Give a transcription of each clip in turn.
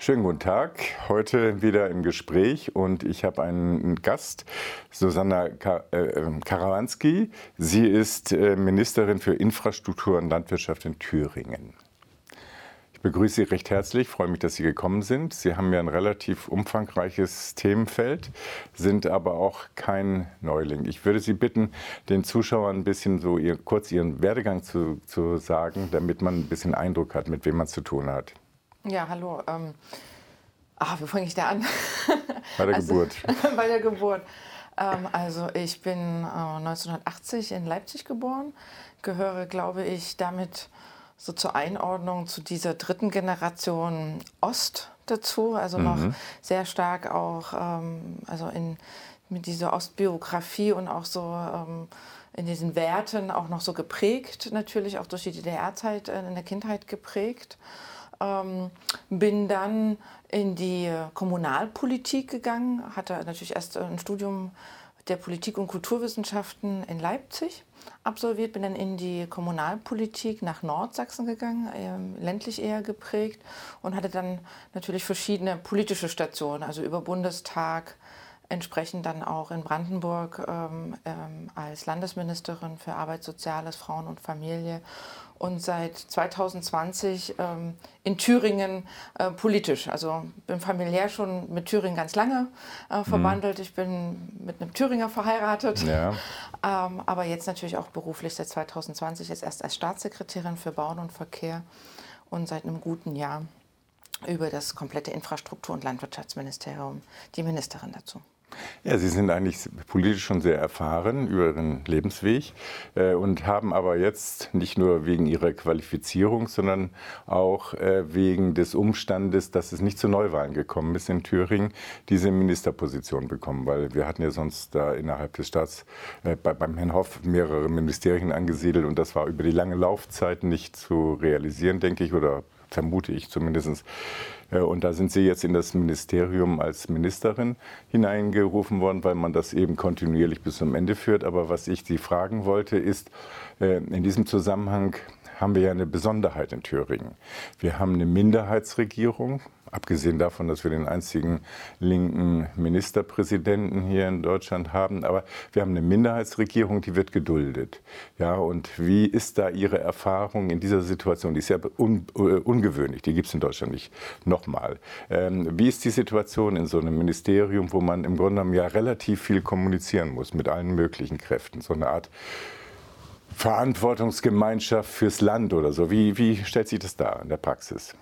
Schönen guten Tag. Heute wieder im Gespräch und ich habe einen Gast, Susanna äh, Karawanski. Sie ist äh, Ministerin für Infrastruktur und Landwirtschaft in Thüringen. Ich begrüße Sie recht herzlich, freue mich, dass Sie gekommen sind. Sie haben ja ein relativ umfangreiches Themenfeld, sind aber auch kein Neuling. Ich würde Sie bitten, den Zuschauern ein bisschen so ihr, kurz Ihren Werdegang zu, zu sagen, damit man ein bisschen Eindruck hat, mit wem man zu tun hat. Ja, hallo. Ähm, ach, wie fange ich da an? Bei der also, Geburt. bei der Geburt. Ähm, also ich bin äh, 1980 in Leipzig geboren, gehöre, glaube ich, damit so zur Einordnung zu dieser dritten Generation Ost dazu, also noch mhm. sehr stark auch ähm, also in, mit dieser Ostbiografie und auch so ähm, in diesen Werten auch noch so geprägt, natürlich auch durch die DDR-Zeit äh, in der Kindheit geprägt. Ähm, bin dann in die Kommunalpolitik gegangen, hatte natürlich erst ein Studium der Politik- und Kulturwissenschaften in Leipzig absolviert, bin dann in die Kommunalpolitik nach Nordsachsen gegangen, äh, ländlich eher geprägt und hatte dann natürlich verschiedene politische Stationen, also über Bundestag, entsprechend dann auch in Brandenburg ähm, ähm, als Landesministerin für Arbeit, Soziales, Frauen und Familie und seit 2020 ähm, in Thüringen äh, politisch. Also bin familiär schon mit Thüringen ganz lange äh, verbandelt. Mhm. Ich bin mit einem Thüringer verheiratet, ja. ähm, aber jetzt natürlich auch beruflich seit 2020, jetzt erst als Staatssekretärin für Bauen und Verkehr und seit einem guten Jahr über das komplette Infrastruktur- und Landwirtschaftsministerium die Ministerin dazu. Ja, Sie sind eigentlich politisch schon sehr erfahren über Ihren Lebensweg äh, und haben aber jetzt nicht nur wegen Ihrer Qualifizierung, sondern auch äh, wegen des Umstandes, dass es nicht zu Neuwahlen gekommen ist in Thüringen, diese Ministerposition bekommen. Weil wir hatten ja sonst da innerhalb des Staats äh, bei, beim Herrn Hoff mehrere Ministerien angesiedelt und das war über die lange Laufzeit nicht zu realisieren, denke ich, oder vermute ich zumindest. Äh, und da sind Sie jetzt in das Ministerium als Ministerin hineingerufen worden, weil man das eben kontinuierlich bis zum Ende führt. Aber was ich Sie fragen wollte, ist, äh, in diesem Zusammenhang haben wir ja eine Besonderheit in Thüringen. Wir haben eine Minderheitsregierung, abgesehen davon, dass wir den einzigen linken Ministerpräsidenten hier in Deutschland haben. Aber wir haben eine Minderheitsregierung, die wird geduldet. Ja, und wie ist da Ihre Erfahrung in dieser Situation? Die ist ja un, uh, ungewöhnlich, die gibt es in Deutschland nicht nochmal. Ähm, wie ist die Situation in so einem Ministerium, wo man im Grunde genommen ja relativ viel kommunizieren muss mit allen möglichen Kräften? So eine Art Verantwortungsgemeinschaft fürs Land oder so. Wie, wie stellt sich das dar in der Praxis?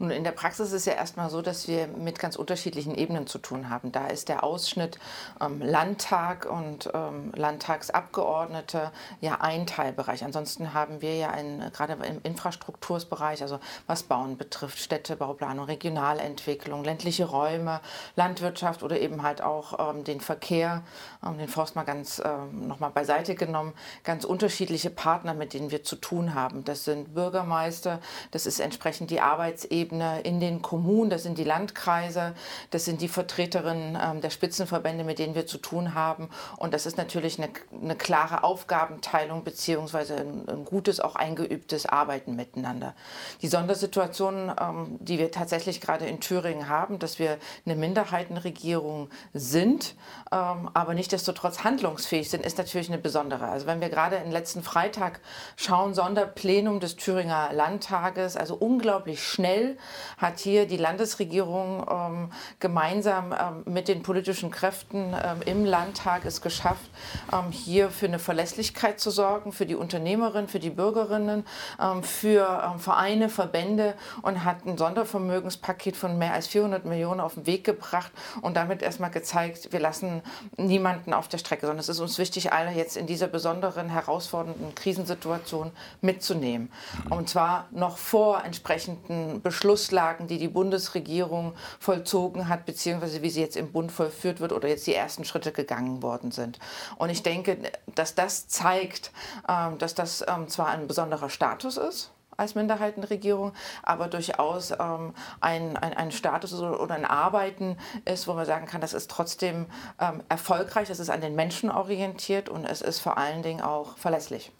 Nun, in der Praxis ist es ja erstmal so, dass wir mit ganz unterschiedlichen Ebenen zu tun haben. Da ist der Ausschnitt ähm, Landtag und ähm, Landtagsabgeordnete ja ein Teilbereich. Ansonsten haben wir ja ein, gerade im Infrastruktursbereich, also was Bauen betrifft, Städtebauplanung, Regionalentwicklung, ländliche Räume, Landwirtschaft oder eben halt auch ähm, den Verkehr, ähm, den Forst mal ganz ähm, nochmal beiseite genommen, ganz unterschiedliche Partner, mit denen wir zu tun haben. Das sind Bürgermeister, das ist entsprechend die Arbeitsebene, Ebene in den Kommunen, das sind die Landkreise, das sind die Vertreterinnen ähm, der Spitzenverbände, mit denen wir zu tun haben. Und das ist natürlich eine, eine klare Aufgabenteilung beziehungsweise ein, ein, gutes, auch eingeübtes Arbeiten miteinander. Die Sondersituation, ähm, die wir tatsächlich gerade in Thüringen haben, dass wir eine Minderheitenregierung sind, ähm, aber nichtdestotrotz handlungsfähig sind, ist natürlich eine besondere. Also wenn wir gerade den letzten Freitag schauen, Sonderplenum des Thüringer Landtages, also unglaublich schnell hat hier die Landesregierung ähm, gemeinsam ähm, mit den politischen Kräften ähm, im Landtag es geschafft, ähm, hier für eine Verlässlichkeit zu sorgen, für die Unternehmerinnen, für die Bürgerinnen, ähm, für ähm, Vereine, Verbände und hat ein Sondervermögenspaket von mehr als 400 Millionen auf den Weg gebracht und damit erstmal gezeigt, wir lassen niemanden auf der Strecke, sondern es ist uns wichtig, alle jetzt in dieser besonderen, herausfordernden Krisensituation mitzunehmen. Und zwar noch vor entsprechenden Beschlüssen Beschlusslagen, die die Bundesregierung vollzogen hat, beziehungsweise wie sie jetzt im Bund vollführt wird oder jetzt die ersten Schritte gegangen worden sind. Und ich denke, dass das zeigt, ähm, dass das ähm, zwar ein besonderer Status ist, als Minderheitenregierung, aber durchaus ähm, ein, ein, ein, Status oder ein Arbeiten ist, wo man sagen kann, das ist trotzdem ähm, erfolgreich, es ist an den Menschen orientiert und es ist vor allen Dingen auch verlässlich.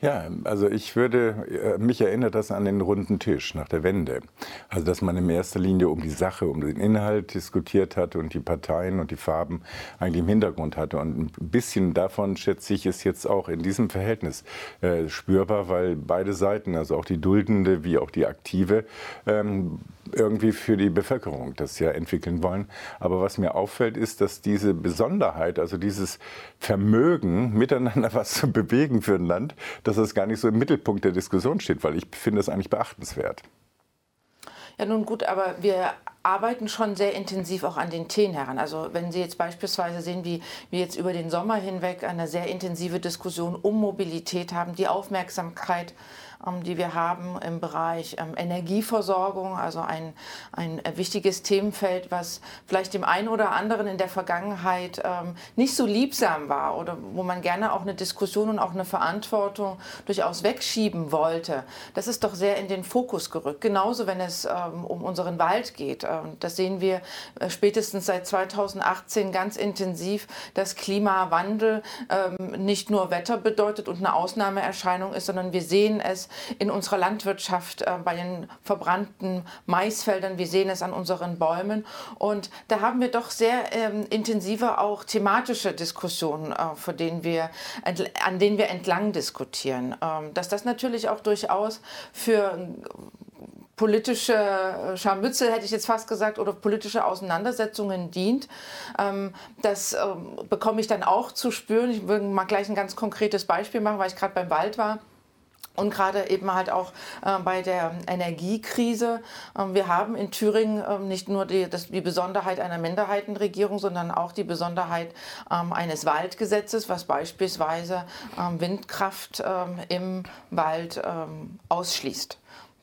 Ja, also ich würde, äh, mich erinnert das an den runden Tisch nach der Wende. Also dass man in erster Linie um die Sache, um den Inhalt diskutiert hat und die Parteien und die Farben eigentlich im Hintergrund hatte. Und ein bisschen davon, schätze ich, ist jetzt auch in diesem Verhältnis äh, spürbar, weil beide Seiten, also auch die Duldende wie auch die Aktive, ähm, irgendwie für die Bevölkerung das ja entwickeln wollen. Aber was mir auffällt, ist, dass diese Besonderheit, also dieses Vermögen, miteinander was zu bewegen für ein Land, dass das gar nicht so im Mittelpunkt der Diskussion steht, weil ich finde das eigentlich beachtenswert. Ja, nun gut, aber wir arbeiten schon sehr intensiv auch an den Themen heran. Also wenn Sie jetzt beispielsweise sehen, wie wir jetzt über den Sommer hinweg eine sehr intensive Diskussion um Mobilität haben, die Aufmerksamkeit die wir haben im Bereich ähm, Energieversorgung, also ein, ein wichtiges Themenfeld, was vielleicht dem einen oder anderen in der Vergangenheit ähm, nicht so liebsam war oder wo man gerne auch eine Diskussion und auch eine Verantwortung durchaus wegschieben wollte. Das ist doch sehr in den Fokus gerückt. Genauso, wenn es um unseren Wald geht. Das sehen wir äh, spätestens seit 2018 ganz intensiv, dass Klimawandel nicht nur Wetter bedeutet und eine Ausnahmeerscheinung ist, sondern wir sehen es in unserer Landwirtschaft, äh, bei den verbrannten Maisfeldern. Wir sehen es an unseren Bäumen. Und da haben wir doch sehr ähm, intensive auch thematische Diskussionen, äh, denen wir, an denen wir entlang diskutieren. Ähm, dass das natürlich auch durchaus für politische äh, Scharmützel, hätte ich jetzt fast gesagt, oder politische Auseinandersetzungen dient. Ähm, das ähm, bekomme ich dann auch zu spüren. Ich will mal gleich ein ganz konkretes Beispiel machen, weil ich gerade beim Wald war. Und gerade eben halt auch äh, bei der Energiekrise. Ähm, wir haben in Thüringen ähm, nicht nur die, das, die Besonderheit einer Minderheitenregierung, sondern auch die Besonderheit ähm, eines Waldgesetzes, was beispielsweise ähm, Windkraft ähm, im Wald ähm, ausschließt.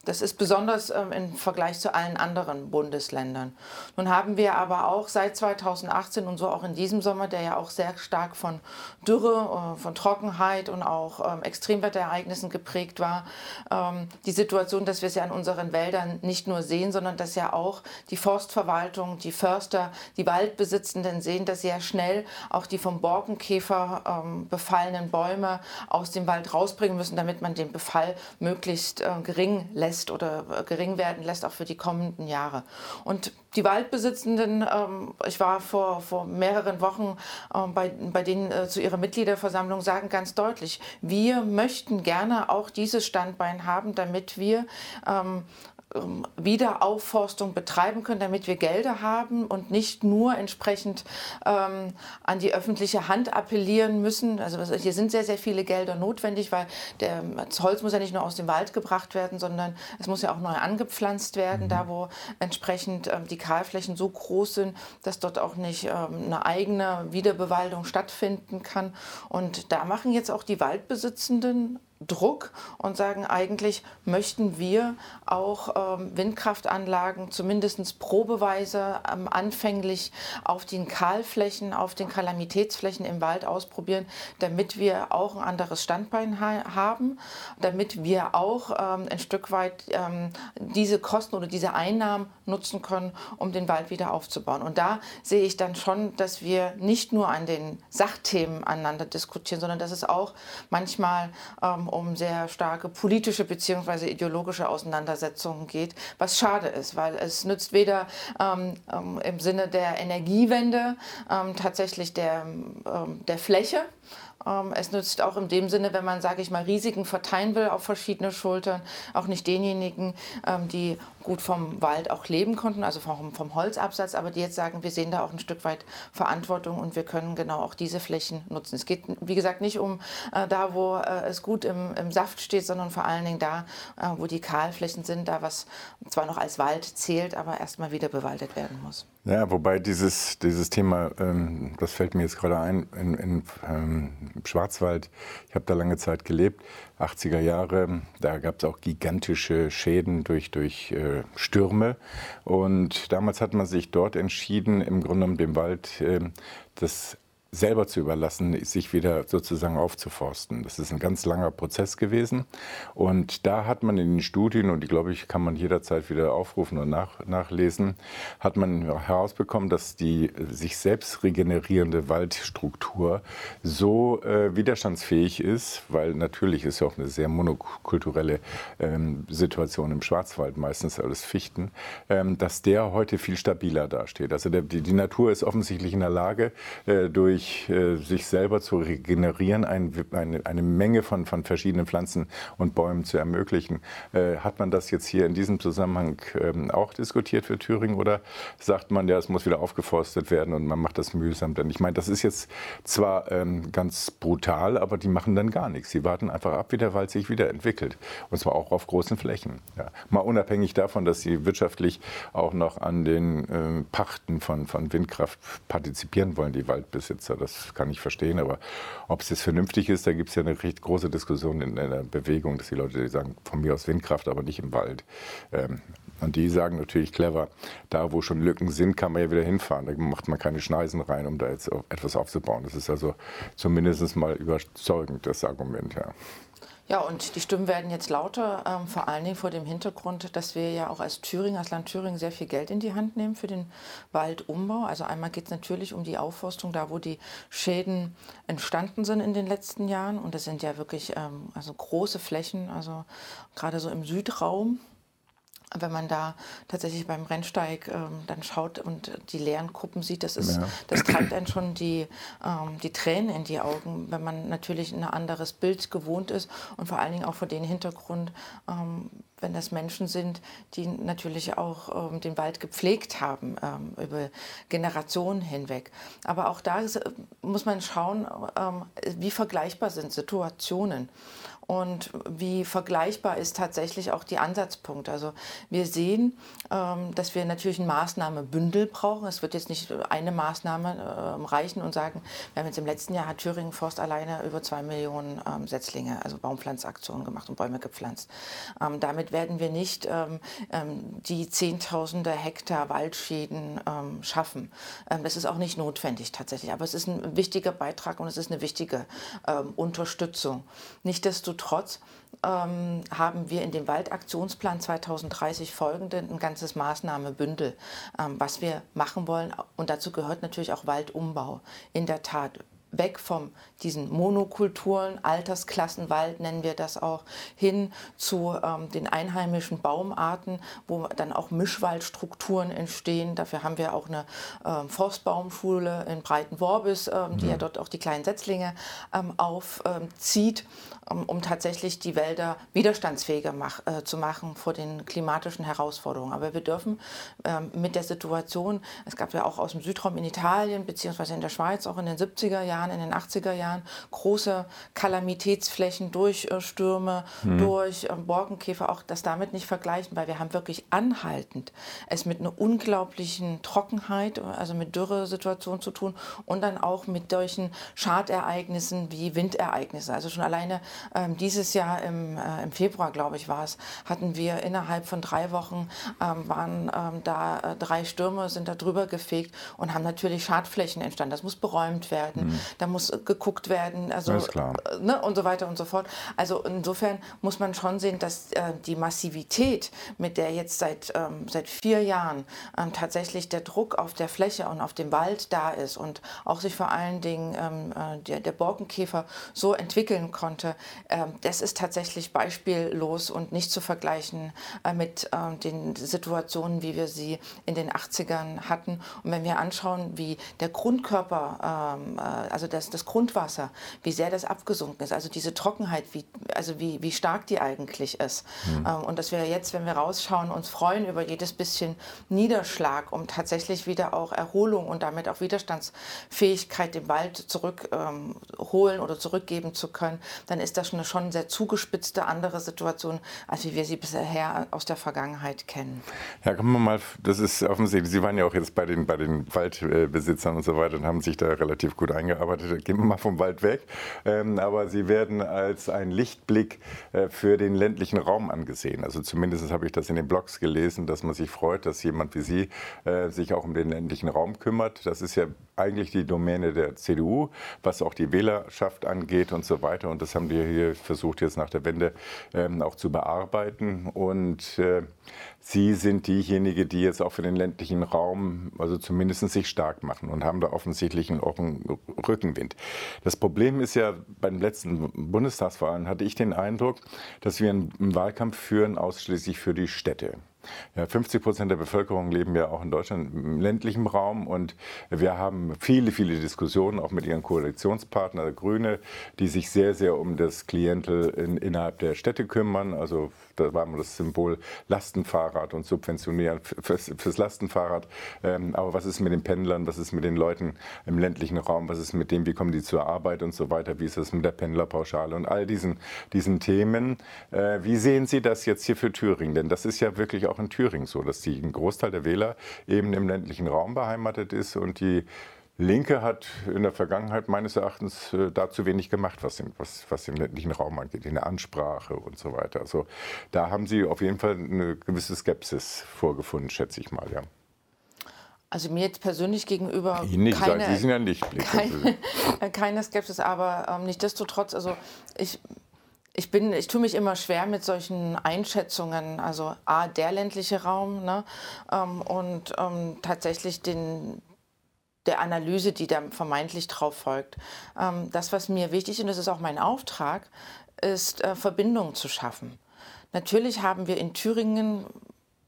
Das ist besonders ähm, im Vergleich zu allen anderen Bundesländern. Nun haben wir aber auch seit 2018 und so auch in diesem Sommer, der ja auch sehr stark von Dürre, äh, von Trockenheit und auch ähm, Extremwetterereignissen geprägt war, ähm, die Situation, dass wir es ja in unseren Wäldern nicht nur sehen, sondern dass ja auch die Forstverwaltung, die Förster, die Waldbesitzenden sehen, dass sehr schnell auch die vom Borkenkäfer ähm, befallenen Bäume aus dem Wald rausbringen müssen, damit man den Befall möglichst äh, gering lässt lässt oder gering werden lässt, auch für die kommenden Jahre. Und die Waldbesitzenden, ähm, ich war vor, vor mehreren Wochen ähm, bei, bei denen äh, zu ihrer Mitgliederversammlung, sagen ganz deutlich, wir möchten gerne auch dieses Standbein haben, damit wir ähm, Wiederaufforstung betreiben können, damit wir Gelder haben und nicht nur entsprechend ähm, an die öffentliche Hand appellieren müssen. Also hier sind sehr, sehr viele Gelder notwendig, weil der, das Holz muss ja nicht nur aus dem Wald gebracht werden, sondern es muss ja auch neu angepflanzt werden, mhm. da wo entsprechend ähm, die Kahlflächen so groß sind, dass dort auch nicht ähm, eine eigene Wiederbewaldung stattfinden kann. Und da machen jetzt auch die Waldbesitzenden Druck und sagen, eigentlich möchten wir auch ähm, Windkraftanlagen zumindest probeweise ähm, anfänglich auf den Kahlflächen, auf den Kalamitätsflächen im Wald ausprobieren, damit wir auch ein anderes Standbein ha haben, damit wir auch ähm, ein Stück weit ähm, diese Kosten oder diese Einnahmen nutzen können, um den Wald wieder aufzubauen. Und da sehe ich dann schon, dass wir nicht nur an den Sachthemen aneinander diskutieren, sondern dass es auch manchmal ähm, um sehr starke politische bzw. ideologische Auseinandersetzungen geht, was schade ist, weil es nützt weder ähm, ähm, im Sinne der Energiewende ähm, tatsächlich der, ähm, der Fläche, es nützt auch in dem Sinne, wenn man, sage ich mal, Risiken verteilen will auf verschiedene Schultern, auch nicht denjenigen, ähm, die gut vom Wald auch leben konnten, also vom, vom Holzabsatz, aber die jetzt sagen, wir sehen da auch ein Stück weit Verantwortung und wir können genau auch diese Flächen nutzen. Es geht, wie gesagt, nicht um äh, da, wo äh, es gut im, im, Saft steht, sondern vor allen Dingen da, äh, wo die Kahlflächen sind, da was zwar noch als Wald zählt, aber erstmal wieder bewaldet werden muss. Ja, wobei dieses, dieses Thema, ähm, das fällt mir jetzt gerade ein, in, in ähm, Schwarzwald, ich habe da lange Zeit gelebt, 80er Jahre, da gab es auch gigantische Schäden durch, durch äh, Stürme. Und damals hat man sich dort entschieden, im Grunde genommen dem Wald äh, das selber zu überlassen, sich wieder sozusagen aufzuforsten. Das ist ein ganz langer Prozess gewesen. Und da hat man in den Studien, und die glaube ich, kann man jederzeit wieder aufrufen und nach, nachlesen, hat man herausbekommen, dass die sich selbst regenerierende Waldstruktur so äh, widerstandsfähig ist, weil natürlich ist ja auch eine sehr monokulturelle ähm, Situation im Schwarzwald, meistens alles Fichten, ähm, dass der heute viel stabiler dasteht. Also der, die, die, Natur ist offensichtlich in der Lage, äh, durch äh, sich selber zu regenerieren, ein, eine, eine, Menge von, von verschiedenen Pflanzen und Bäumen zu ermöglichen. Äh, hat man das jetzt hier in diesem Zusammenhang ähm, auch diskutiert für Thüringen oder sagt man, ja, es muss wieder aufgeforstet werden und man macht das mühsam? Denn ich meine, das ist jetzt zwar ähm, ganz brutal, aber die machen dann gar nichts. Sie warten einfach ab, wie der Wald sich wieder entwickelt. Und zwar auch auf großen Flächen. Ja. Mal unabhängig davon, dass sie wirtschaftlich auch noch an den äh, Pachten von, von Windkraft partizipieren wollen, die Waldbesitzer. Das kann ich verstehen. Aber ob es jetzt vernünftig ist, da gibt es ja eine recht große Diskussion in, in der Bewegung, dass die Leute die sagen, von mir aus Windkraft, aber nicht im Wald. Ähm, und die sagen natürlich clever, da wo schon Lücken sind, kann man ja wieder hinfahren. Da macht man keine Schneisen rein, um da jetzt etwas aufzubauen. Das ist also zumindest mal überzeugend, das Argument. Ja. Ja, und die Stimmen werden jetzt lauter, ähm, vor allen Dingen vor dem Hintergrund, dass wir ja auch als Thüringen, als Land Thüringen sehr viel Geld in die Hand nehmen für den Waldumbau. Also einmal geht es natürlich um die Aufforstung, da wo die Schäden entstanden sind in den letzten Jahren. Und das sind ja wirklich ähm, also große Flächen, also gerade so im Südraum wenn man da tatsächlich beim Rennsteig ähm, dann schaut und die leeren Kuppen sieht, das, ist, ja. das treibt einen schon die, ähm, die Tränen in die Augen, wenn man natürlich ein anderes Bild gewohnt ist und vor allen Dingen auch vor dem Hintergrund, ähm, wenn das Menschen sind, die natürlich auch ähm, den Wald gepflegt haben ähm, über Generationen hinweg. Aber auch da ist, muss man schauen, ähm, wie vergleichbar sind Situationen und wie vergleichbar ist tatsächlich auch die Ansatzpunkt. Also wir sehen, ähm, dass wir natürlich ein Maßnahmebündel brauchen. Es wird jetzt nicht eine Maßnahme ähm, reichen und sagen, wir haben jetzt im letzten Jahr hat Thüringen Forst alleine über zwei Millionen ähm, Setzlinge, also Baumpflanzaktionen gemacht und Bäume gepflanzt. damit werden wir nicht die Zehntausende Hektar Waldschäden schaffen. das ist auch nicht notwendig tatsächlich, aber es ist ein wichtiger Beitrag und es ist eine wichtige Unterstützung. Nichtsdestotrotz Nichtsdestotrotz ähm, haben wir in dem Waldaktionsplan 2030 folgende ein ganzes Maßnahmebündel, ähm, was wir machen wollen. Und dazu gehört natürlich auch Waldumbau. In der Tat weg von diesen Monokulturen, Altersklassenwald nennen wir das auch, hin zu ähm, den einheimischen Baumarten, wo dann auch Mischwaldstrukturen entstehen. Dafür haben wir auch eine ähm, Forstbaumschule in Breitenworbis, ähm, die ja. ja dort auch die kleinen Setzlinge ähm, aufzieht, um, um, tatsächlich die Wälder widerstandsfähiger mach, äh, zu machen vor den klimatischen Herausforderungen. Aber wir dürfen ähm, mit der Situation, es gab ja auch aus dem Südraum in Italien beziehungsweise in der Schweiz auch in den 70er Jahren, Jahren, in den 80er Jahren, große Kalamitätsflächen durch äh, Stürme, mhm. durch äh, Borkenkäfer, auch das damit nicht vergleichen, weil wir haben wirklich anhaltend es mit einer unglaublichen Trockenheit, also mit Dürresituationen zu tun und dann auch mit solchen Schadereignissen wie Windereignisse. Also schon alleine ähm, dieses Jahr im, äh, im Februar, glaube ich, war es, hatten wir innerhalb von drei Wochen ähm, waren ähm, da äh, drei Stürme, sind da drüber gefegt und haben natürlich Schadflächen entstanden. Das muss beräumt werden. Mhm da muss geguckt werden, also ne, und so weiter und so fort. Also insofern muss man schon sehen, dass äh, die Massivität, mit der jetzt seit, ähm, seit vier Jahren ähm, tatsächlich der Druck auf der Fläche und auf dem Wald da ist und auch sich vor allen Dingen ähm, äh, der, der Borkenkäfer so entwickeln konnte, ähm, das ist tatsächlich beispiellos und nicht zu vergleichen äh, mit äh, den Situationen, wie wir sie in den 80ern hatten. Und wenn wir anschauen, wie der Grundkörper, ähm, äh, also das, das Grundwasser, wie sehr das abgesunken ist, also diese Trockenheit, wie, also wie, wie stark die eigentlich ist. Mhm. Ähm, und dass wir jetzt, wenn wir rausschauen, uns freuen über jedes bisschen Niederschlag, um tatsächlich wieder auch Erholung und damit auch Widerstandsfähigkeit im Wald zurückholen ähm, oder zurückgeben zu können, dann ist das schon eine schon sehr zugespitzte andere Situation, als wie wir sie bisher aus der Vergangenheit kennen. Ja, kommen wir mal, das ist offensichtlich, Sie waren ja auch jetzt bei den, bei den Waldbesitzern und so weiter und haben sich da relativ gut eingearbeitet gehen wir mal vom Wald weg. Ähm, aber sie werden als ein Lichtblick äh, für den ländlichen Raum angesehen. Also zumindest habe ich das in den Blogs gelesen, dass man sich freut, dass jemand wie Sie äh, sich auch um den ländlichen Raum kümmert. Das ist ja eigentlich die Domäne der CDU, was auch die Wählerschaft angeht und so weiter. Und das haben wir hier versucht, jetzt nach der Wende ähm, auch zu bearbeiten. Und äh, Sie sind diejenige, die jetzt auch für den ländlichen Raum, also zumindest sich stark machen und haben da offensichtlich auch einen Rückenwind. Das Problem ist ja, beim letzten Bundestagswahlen hatte ich den Eindruck, dass wir einen Wahlkampf führen ausschließlich für die Städte. Ja, 50 Prozent der Bevölkerung leben ja auch in Deutschland im ländlichen Raum und wir haben viele, viele Diskussionen auch mit ihren Koalitionspartnern, Grüne, die sich sehr, sehr um das Klientel in, innerhalb der Städte kümmern. Also da war das Symbol Lastenfahrrad und subventionieren fürs, fürs Lastenfahrrad. Ähm, aber was ist mit den Pendlern? Was ist mit den Leuten im ländlichen Raum? Was ist mit dem? Wie kommen die zur Arbeit und so weiter? Wie ist das mit der Pendlerpauschale und all diesen, diesen Themen? Äh, wie sehen Sie das jetzt hier für Thüringen? Denn das ist ja wirklich auch in Thüringen so, dass die, ein Großteil der Wähler eben im ländlichen Raum beheimatet ist und die Linke hat in der Vergangenheit meines Erachtens äh, da zu wenig gemacht, was den, was, was den ländlichen Raum angeht, in der Ansprache und so weiter. Also da haben Sie auf jeden Fall eine gewisse Skepsis vorgefunden, schätze ich mal, ja. Also mir jetzt persönlich gegenüber Ihnen nicht keine, sagen, Sie sind ja nicht keine, keine Skepsis, aber ähm, nichtdestotrotz, also ich ich bin, ich tue mich immer schwer mit solchen Einschätzungen. Also a der ländliche Raum ne, ähm, und ähm, tatsächlich den, der Analyse, die da vermeintlich drauf folgt. Ähm, das, was mir wichtig ist, und das ist auch mein Auftrag, ist äh, Verbindungen zu schaffen. Natürlich haben wir in Thüringen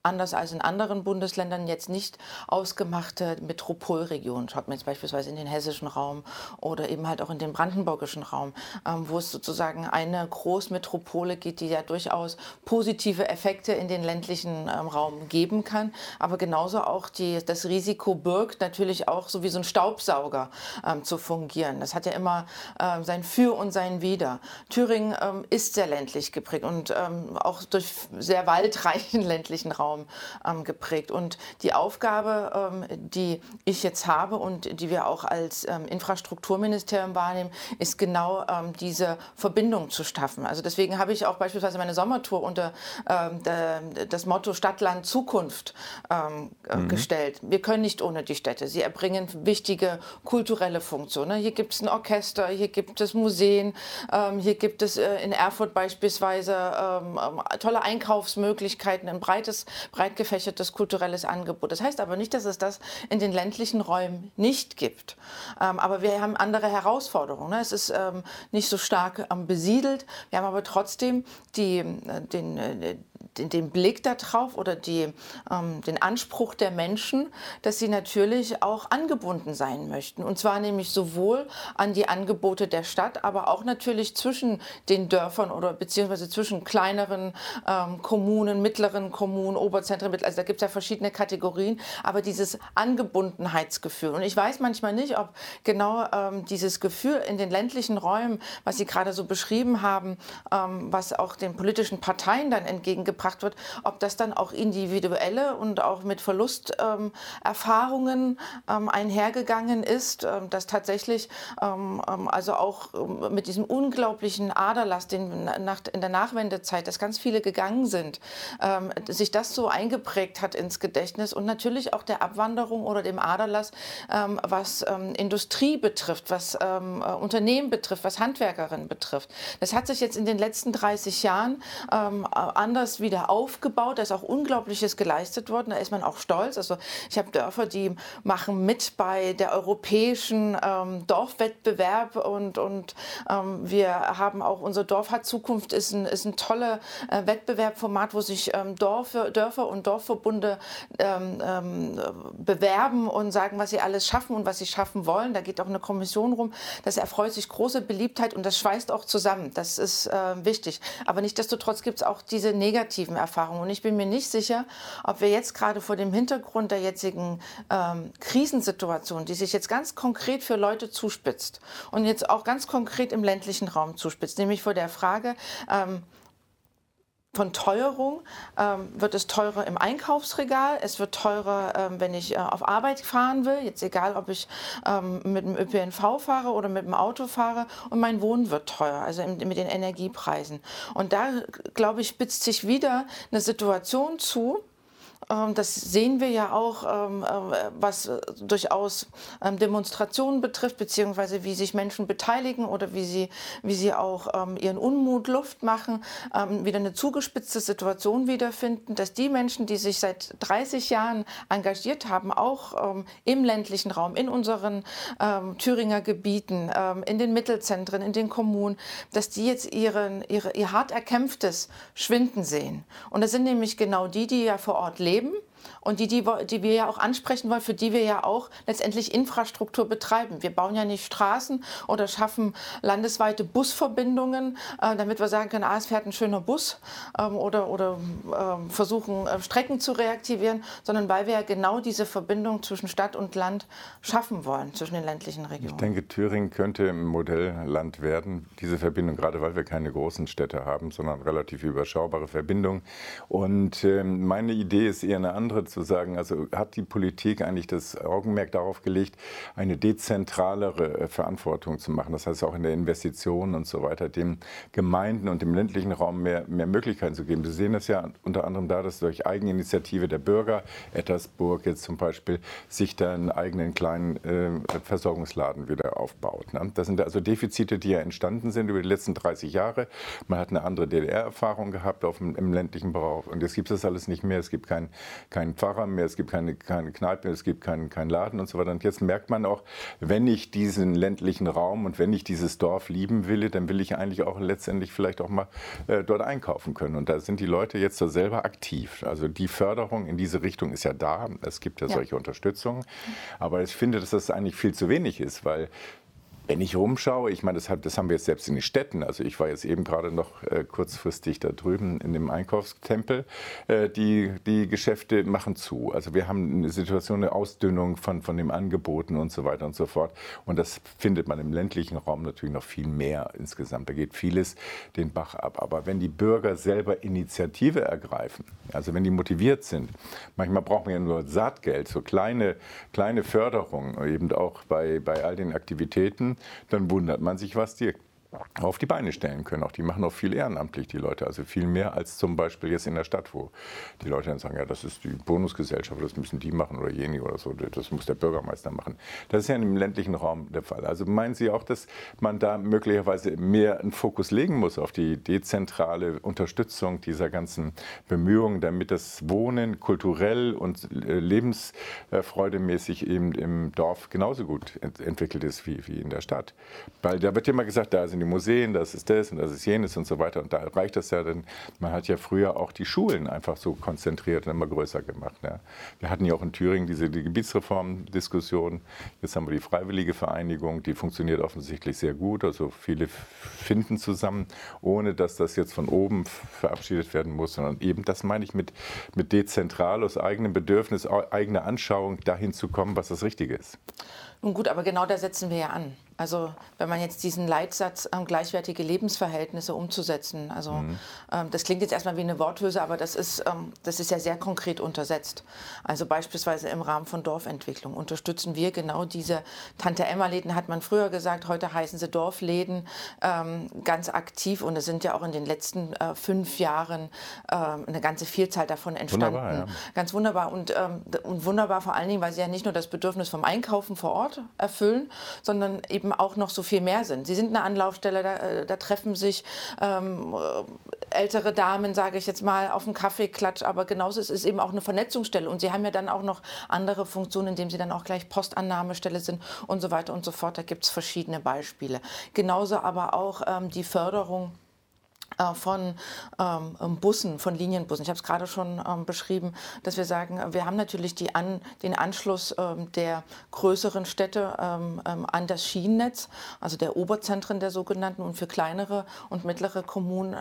anders als in anderen Bundesländern jetzt nicht ausgemachte Metropolregionen. Schaut man jetzt beispielsweise in den hessischen Raum oder eben halt auch in den brandenburgischen Raum, ähm, wo es sozusagen eine Großmetropole gibt, die ja durchaus positive Effekte in den ländlichen ähm, Raum geben kann, aber genauso auch die, das Risiko birgt, natürlich auch so wie so ein Staubsauger ähm, zu fungieren. Das hat ja immer sein Für und sein Wider. Thüringen ist sehr ländlich geprägt und auch durch sehr waldreichen ländlichen Raum Raum ähm, geprägt. Und die Aufgabe, ähm, die ich jetzt habe und die wir auch als ähm, Infrastrukturministerium wahrnehmen, ist genau ähm, diese Verbindung zu schaffen. Also deswegen habe ich auch beispielsweise meine Sommertour unter ähm, das Motto Stadt, Land, Zukunft ähm, mhm. gestellt. Wir können nicht ohne die Städte. Sie erbringen wichtige kulturelle Funktionen. Hier gibt es ein Orchester, hier gibt es Museen, hier gibt es äh, in Erfurt beispielsweise tolle Einkaufsmöglichkeiten, ein breites breit gefächertes kulturelles Angebot. Das heißt aber nicht, dass es das in den ländlichen Räumen nicht gibt. Ähm, aber wir haben andere Herausforderungen. Ne? Es ist ähm, nicht so stark ähm, besiedelt. Wir haben aber trotzdem die, äh, den, äh, den, Blick darauf oder die, ähm, den Anspruch der Menschen, dass sie natürlich auch angebunden sein möchten. Und zwar nämlich sowohl an die Angebote der Stadt, aber auch natürlich zwischen den Dörfern oder beziehungsweise zwischen kleineren ähm, Kommunen, mittleren Kommunen, Oberzentren. Also da gibt es ja verschiedene Kategorien, aber dieses Angebundenheitsgefühl. Und ich weiß manchmal nicht, ob genau ähm, dieses Gefühl in den ländlichen Räumen, was Sie gerade so beschrieben haben, ähm, was auch den politischen Parteien dann entgegengebracht gebracht wird, ob das dann auch individuelle und auch mit Verlusterfahrungen ähm, einhergegangen ist, ähm, dass tatsächlich ähm, ähm also auch ähm, mit diesem unglaublichen Aderlass, den in der Nachwendezeit, dass ganz viele gegangen sind, ähm, sich das so eingeprägt hat ins Gedächtnis und natürlich auch der Abwanderung oder dem Aderlass, was Industrie betrifft, was äh, Unternehmen betrifft, was Handwerkerinnen betrifft. Das hat sich jetzt in den letzten 30 Jahren anders wieder wieder aufgebaut. Da ist auch Unglaubliches geleistet worden. Da ist man auch stolz. Also ich habe Dörfer, die machen mit bei der europäischen ähm, Dorfwettbewerb und, und ähm, wir haben auch unser Dorf hat Zukunft ist ein, ist ein toller äh, Wettbewerbformat, wo sich ähm, Dörfer, Dörfer und Dorfverbunde ähm, ähm, bewerben und sagen, was sie alles schaffen und was sie schaffen wollen. Da geht auch eine Kommission rum. Das erfreut sich große Beliebtheit und das schweißt auch zusammen. Das ist äh, wichtig. Aber nichtsdestotrotz gibt es auch diese negativen negativen Erfahrungen. Und ich bin mir nicht sicher, ob wir jetzt gerade vor dem Hintergrund der jetzigen ähm, Krisensituation, die sich jetzt ganz konkret für Leute zuspitzt und jetzt auch ganz konkret im ländlichen Raum zuspitzt, nämlich vor der Frage, ähm, von Teuerung ähm, wird es teurer im Einkaufsregal, es wird teurer, ähm, wenn ich äh, auf Arbeit fahren will, jetzt egal, ob ich ähm, mit dem ÖPNV fahre oder mit dem Auto fahre. Und mein Wohnen wird teuer, also im, mit den Energiepreisen. Und da, glaube ich, spitzt sich wieder eine Situation zu, das sehen wir ja auch, ähm, äh, was äh, durchaus ähm, Demonstrationen betrifft, beziehungsweise wie sich Menschen beteiligen oder wie sie, wie sie auch ihren Unmut Luft machen, wieder eine zugespitzte Situation wiederfinden, dass die Menschen, die sich seit 30 Jahren engagiert haben, auch im ländlichen Raum, in unseren Thüringer Gebieten, in den Mittelzentren, in den Kommunen, dass die jetzt ihren, ihre, ihr hart erkämpftes schwinden sehen. Und das sind nämlich genau die, die ja vor Ort leben leben und die, die, die wir ja auch ansprechen wollen, für die wir ja auch letztendlich Infrastruktur betreiben. Wir bauen ja nicht Straßen oder schaffen landesweite Busverbindungen, äh, damit wir sagen können, ah, es fährt ein schöner Bus ähm, oder, oder äh, versuchen, äh, Strecken zu reaktivieren, sondern weil wir ja genau diese Verbindung zwischen Stadt und Land schaffen wollen, zwischen den ländlichen Regionen. Ich denke, Thüringen könnte ein Modellland werden, diese Verbindung, gerade weil wir keine großen Städte haben, sondern relativ überschaubare Verbindungen. Und ähm, meine Idee ist eher eine andere andere zu sagen. Also hat die Politik eigentlich das Augenmerk darauf gelegt, eine dezentralere äh, Verantwortung zu machen. Das heißt auch in der Investition und so weiter, dem Gemeinden und dem ländlichen Raum mehr, mehr Möglichkeiten zu geben. Sie sehen das ja unter anderem da, dass durch Eigeninitiative der Bürger, Ettersburg jetzt zum Beispiel, sich da einen eigenen kleinen äh, Versorgungsladen wieder aufbaut. Ne? Das sind also Defizite, die ja entstanden sind über die letzten 30 Jahre. Man hat eine andere DDR-Erfahrung gehabt auf dem, im ländlichen Bereich und jetzt gibt es das alles nicht mehr. Es gibt kein, keinen Pfarrer mehr, es gibt keine, keine Kneipe, es gibt keinen, keinen Laden und so weiter. Und jetzt merkt man auch, wenn ich diesen ländlichen Raum und wenn ich dieses Dorf lieben will, dann will ich eigentlich auch letztendlich vielleicht auch mal äh, dort einkaufen können. Und da sind die Leute jetzt so selber aktiv. Also die Förderung in diese Richtung ist ja da. Es gibt ja, ja. solche Unterstützung. Aber ich finde, dass das eigentlich viel zu wenig ist, weil wenn ich rumschaue, ich meine, das, das, haben wir jetzt selbst in den Städten. Also ich war jetzt eben gerade noch äh, kurzfristig da drüben in dem Einkaufstempel. Äh, die, die Geschäfte machen zu. Also wir haben eine Situation, eine Ausdünnung von, von den Angeboten und so weiter und so fort. Und das findet man im ländlichen Raum natürlich noch viel mehr insgesamt. Da geht vieles den Bach ab. Aber wenn die Bürger selber Initiative ergreifen, also wenn die motiviert sind, manchmal brauchen wir ja nur Saatgeld, so kleine, kleine Förderung, eben auch bei, bei all den Aktivitäten, dann wundert man sich, was die auf die Beine stellen können. Auch die machen auch viel ehrenamtlich, die Leute. Also viel mehr als zum Beispiel jetzt in der Stadt, wo die Leute dann sagen, ja, das ist die Bonusgesellschaft, das müssen die machen oder jene oder so, das muss der Bürgermeister machen. Das ist ja im ländlichen Raum der Fall. Also meinen Sie auch, dass man da möglicherweise mehr einen Fokus legen muss auf die dezentrale Unterstützung dieser ganzen Bemühungen, damit das Wohnen kulturell und äh, lebensfreudemäßig eben im Dorf genauso gut entwickelt ist wie, in der Stadt? Weil da wird immer gesagt, da sind die die Museen, das ist das und das ist jenes und so weiter. Und da reicht das ja dann, man hat ja früher auch die Schulen einfach so konzentriert und immer größer gemacht. Ja. Wir hatten ja auch in Thüringen diese die Gebietsreform-Diskussion. Jetzt haben wir die Freiwillige Vereinigung, die funktioniert offensichtlich sehr gut. Also viele finden zusammen, ohne dass das jetzt von oben verabschiedet werden muss, sondern eben, das meine ich mit, mit dezentral aus eigenem Bedürfnis, eigener Anschauung dahin zu kommen, was das Richtige ist. Nun gut, aber genau da setzen wir ja an. Also wenn man jetzt diesen Leitsatz, ähm, gleichwertige Lebensverhältnisse umzusetzen, also mhm. ähm, das klingt jetzt erstmal wie eine Worthülse, aber das ist, ähm, das ist ja sehr konkret untersetzt. Also beispielsweise im Rahmen von Dorfentwicklung unterstützen wir genau diese Tante-Emma-Läden, hat man früher gesagt, heute heißen sie Dorfläden, ähm, ganz aktiv und es sind ja auch in den letzten äh, fünf Jahren äh, eine ganze Vielzahl davon entstanden. Wunderbar, ja. Ganz wunderbar und, ähm, und wunderbar vor allen Dingen, weil sie ja nicht nur das Bedürfnis vom Einkaufen vor Ort erfüllen, sondern eben auch noch so viel mehr sind. Sie sind eine Anlaufstelle, da, äh, da treffen sich ähm, äh, ältere Damen, sage ich jetzt mal, auf einen Kaffeeklatsch, aber genauso ist es eben auch eine Vernetzungsstelle. Und sie haben ja dann auch noch andere Funktionen, indem sie dann auch gleich Postannahmestelle sind und so weiter und so fort. Da gibt es verschiedene Beispiele. Genauso aber auch ähm, die Förderung von ähm, ähm, Bussen, von Linienbussen. Ich habe es gerade schon ähm, beschrieben, dass wir sagen, wir haben natürlich an, den Anschluss ähm, der größeren Städte ähm, ähm, an das Schienennetz, also der Oberzentren der sogenannten. Und für kleinere und mittlere Kommunen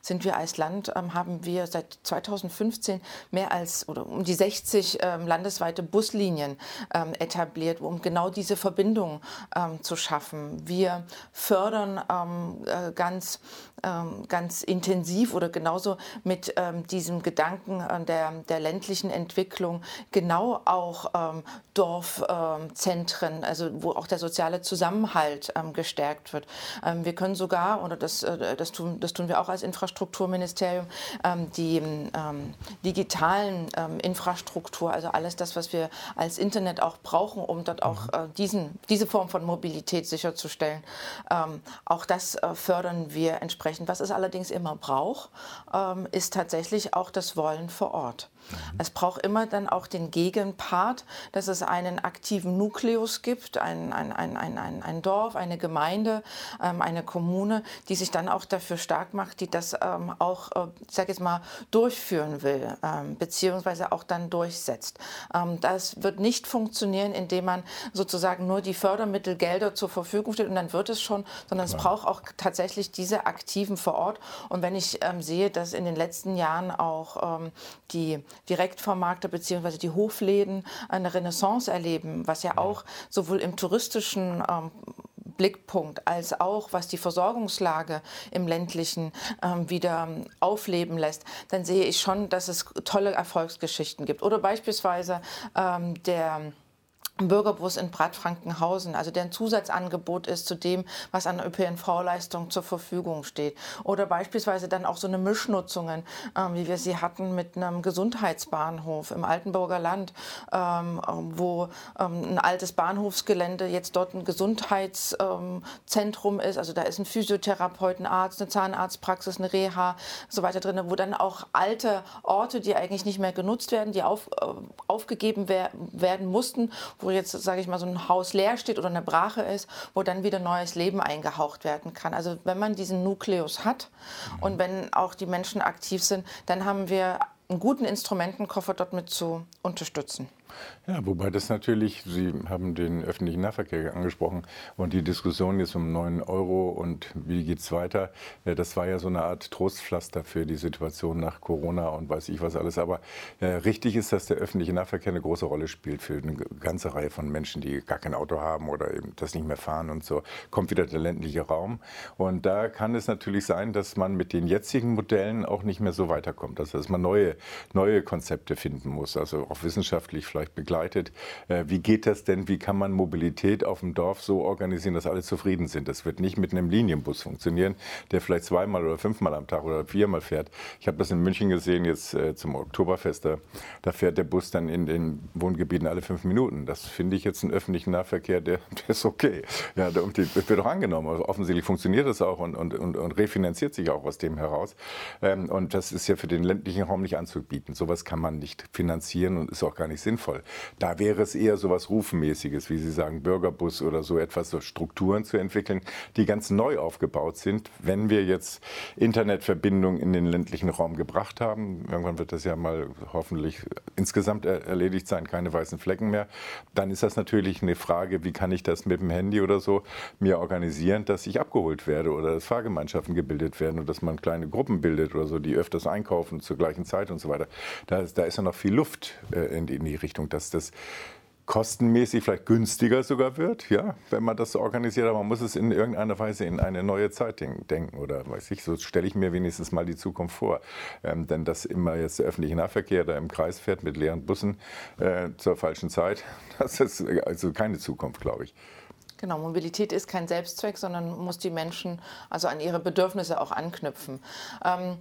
sind wir als Land, haben wir seit 2015 mehr als oder um die 60 landesweite Buslinien etabliert, um genau diese Verbindung zu schaffen. Wir fördern ganz ganz intensiv oder genauso mit ähm, diesem Gedanken äh, der, der ländlichen Entwicklung genau auch ähm, Dorfzentren, ähm, also wo auch der soziale Zusammenhalt ähm, gestärkt wird. Ähm, wir können sogar, oder das, äh, das, tun, das tun wir auch als Infrastrukturministerium, die digitalen Infrastruktur, also alles das, was wir als Internet auch brauchen, um dort auch äh, diesen, diese Form von Mobilität sicherzustellen, auch das äh, fördern wir entsprechend. Was es allerdings immer braucht, ist tatsächlich auch das Wollen vor Ort. Mhm. Es braucht immer dann auch den Gegenpart, dass es einen aktiven Nukleus gibt, ein, ein, ein, ein, ein Dorf, eine Gemeinde, ähm, eine Kommune, die sich dann auch dafür stark macht, die das ähm, auch, äh, ich sage jetzt mal, durchführen will, ähm, beziehungsweise auch dann durchsetzt. Ähm, das wird nicht funktionieren, indem man sozusagen nur die Fördermittelgelder zur Verfügung stellt und dann wird es schon, sondern Klar. es braucht auch tatsächlich diese Aktiven vor Ort. Und wenn ich ähm, sehe, dass in den letzten Jahren auch ähm, die Direktvermarkter bzw. die Hofläden eine Renaissance erleben, was ja auch sowohl im touristischen ähm, Blickpunkt als auch was die Versorgungslage im ländlichen ähm, wieder aufleben lässt, dann sehe ich schon, dass es tolle Erfolgsgeschichten gibt. Oder beispielsweise ähm, der Bürgerbus in Bad Frankenhausen, also der ein Zusatzangebot ist zu dem, was an ÖPNV-Leistung zur Verfügung steht. Oder beispielsweise dann auch so eine Mischnutzungen, ähm, wie wir sie hatten mit einem Gesundheitsbahnhof im Altenburger Land, ähm, wo ähm, ein altes Bahnhofsgelände jetzt dort ein Gesundheitszentrum ist. Also da ist ein Physiotherapeut, ein Arzt, eine Zahnarztpraxis, eine Reha, so weiter drin, wo dann auch alte Orte, die eigentlich nicht mehr genutzt werden, die auf, äh, aufgegeben wer werden mussten, wo jetzt, sage ich mal, so ein Haus leer steht oder eine Brache ist, wo dann wieder neues Leben eingehaucht werden kann. Also wenn man diesen Nukleus hat und wenn auch die Menschen aktiv sind, dann haben wir einen guten Instrumentenkoffer dort mit zu unterstützen. Ja, wobei das natürlich, Sie haben den öffentlichen Nahverkehr angesprochen und die Diskussion jetzt um 9 Euro und wie geht es weiter, das war ja so eine Art Trostpflaster für die Situation nach Corona und weiß ich was alles. Aber äh, richtig ist, dass der öffentliche Nahverkehr eine große Rolle spielt für eine ganze Reihe von Menschen, die gar kein Auto haben oder eben das nicht mehr fahren und so. Kommt wieder der ländliche Raum. Und da kann es natürlich sein, dass man mit den jetzigen Modellen auch nicht mehr so weiterkommt. Also dass man neue, neue Konzepte finden muss, also auch wissenschaftlich vielleicht vielleicht begleitet. Äh, wie geht das denn? Wie kann man Mobilität auf dem Dorf so organisieren, dass alle zufrieden sind? Das wird nicht mit einem Linienbus funktionieren, der vielleicht zweimal oder fünfmal am Tag oder viermal fährt. Ich habe das in München gesehen, jetzt äh, zum Oktoberfest. Da, fährt der Bus dann in den Wohngebieten alle fünf Minuten. Das finde ich jetzt einen öffentlichen Nahverkehr, der, der ist okay. Ja, das wird auch angenommen. Also offensichtlich funktioniert das auch und, und, und, und refinanziert sich auch aus dem heraus. Ähm, und das ist ja für den ländlichen Raum nicht anzubieten. Sowas kann man nicht finanzieren und ist auch gar nicht sinnvoll sinnvoll. Da wäre es eher so was Rufenmäßiges, wie Sie sagen, Bürgerbus oder so etwas, so Strukturen zu entwickeln, die ganz neu aufgebaut sind. Wenn wir jetzt Internetverbindung in den ländlichen Raum gebracht haben, irgendwann wird das ja mal hoffentlich insgesamt erledigt sein, keine weißen Flecken mehr, dann ist das natürlich eine Frage, wie kann ich das mit dem Handy oder so mir organisieren, dass ich abgeholt werde oder dass Fahrgemeinschaften gebildet werden und dass man kleine Gruppen bildet oder so, die öfters einkaufen zur gleichen Zeit und so weiter. Da, da ist ja noch viel Luft äh, in die Richtung. Richtung, dass das kostenmäßig vielleicht günstiger sogar wird, ja, wenn man das so organisiert. Aber man muss es in irgendeiner Weise in eine neue Zeit denken oder weiß ich, so stelle ich mir wenigstens mal die Zukunft vor. Ähm, denn dass immer jetzt der öffentliche Nahverkehr da im Kreis fährt mit leeren Bussen äh, zur falschen Zeit, das ist also keine Zukunft, glaube ich. Genau, Mobilität ist kein Selbstzweck, sondern muss die Menschen also an ihre Bedürfnisse auch anknüpfen. Ähm,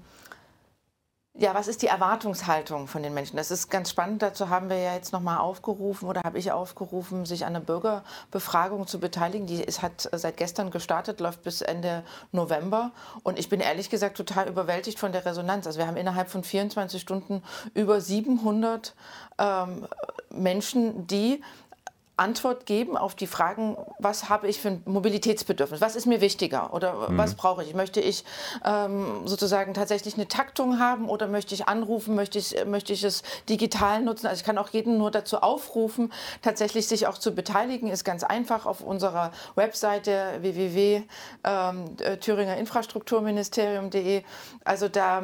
ja, was ist die Erwartungshaltung von den Menschen? Das ist ganz spannend. Dazu haben wir ja jetzt nochmal aufgerufen oder habe ich aufgerufen, sich an einer Bürgerbefragung zu beteiligen. Die ist, hat seit gestern gestartet, läuft bis Ende November. Und ich bin ehrlich gesagt total überwältigt von der Resonanz. Also wir haben innerhalb von 24 Stunden über 700 ähm, Menschen, die Antwort geben auf die Fragen, was habe ich für ein Mobilitätsbedürfnis, was ist mir wichtiger oder mhm. was brauche ich? Möchte ich ähm, sozusagen tatsächlich eine Taktung haben oder möchte ich anrufen, möchte ich, möchte ich es digital nutzen? Also ich kann auch jeden nur dazu aufrufen, tatsächlich sich auch zu beteiligen, ist ganz einfach auf unserer Webseite www.thüringerinfrastrukturministerium.de. Ähm, also da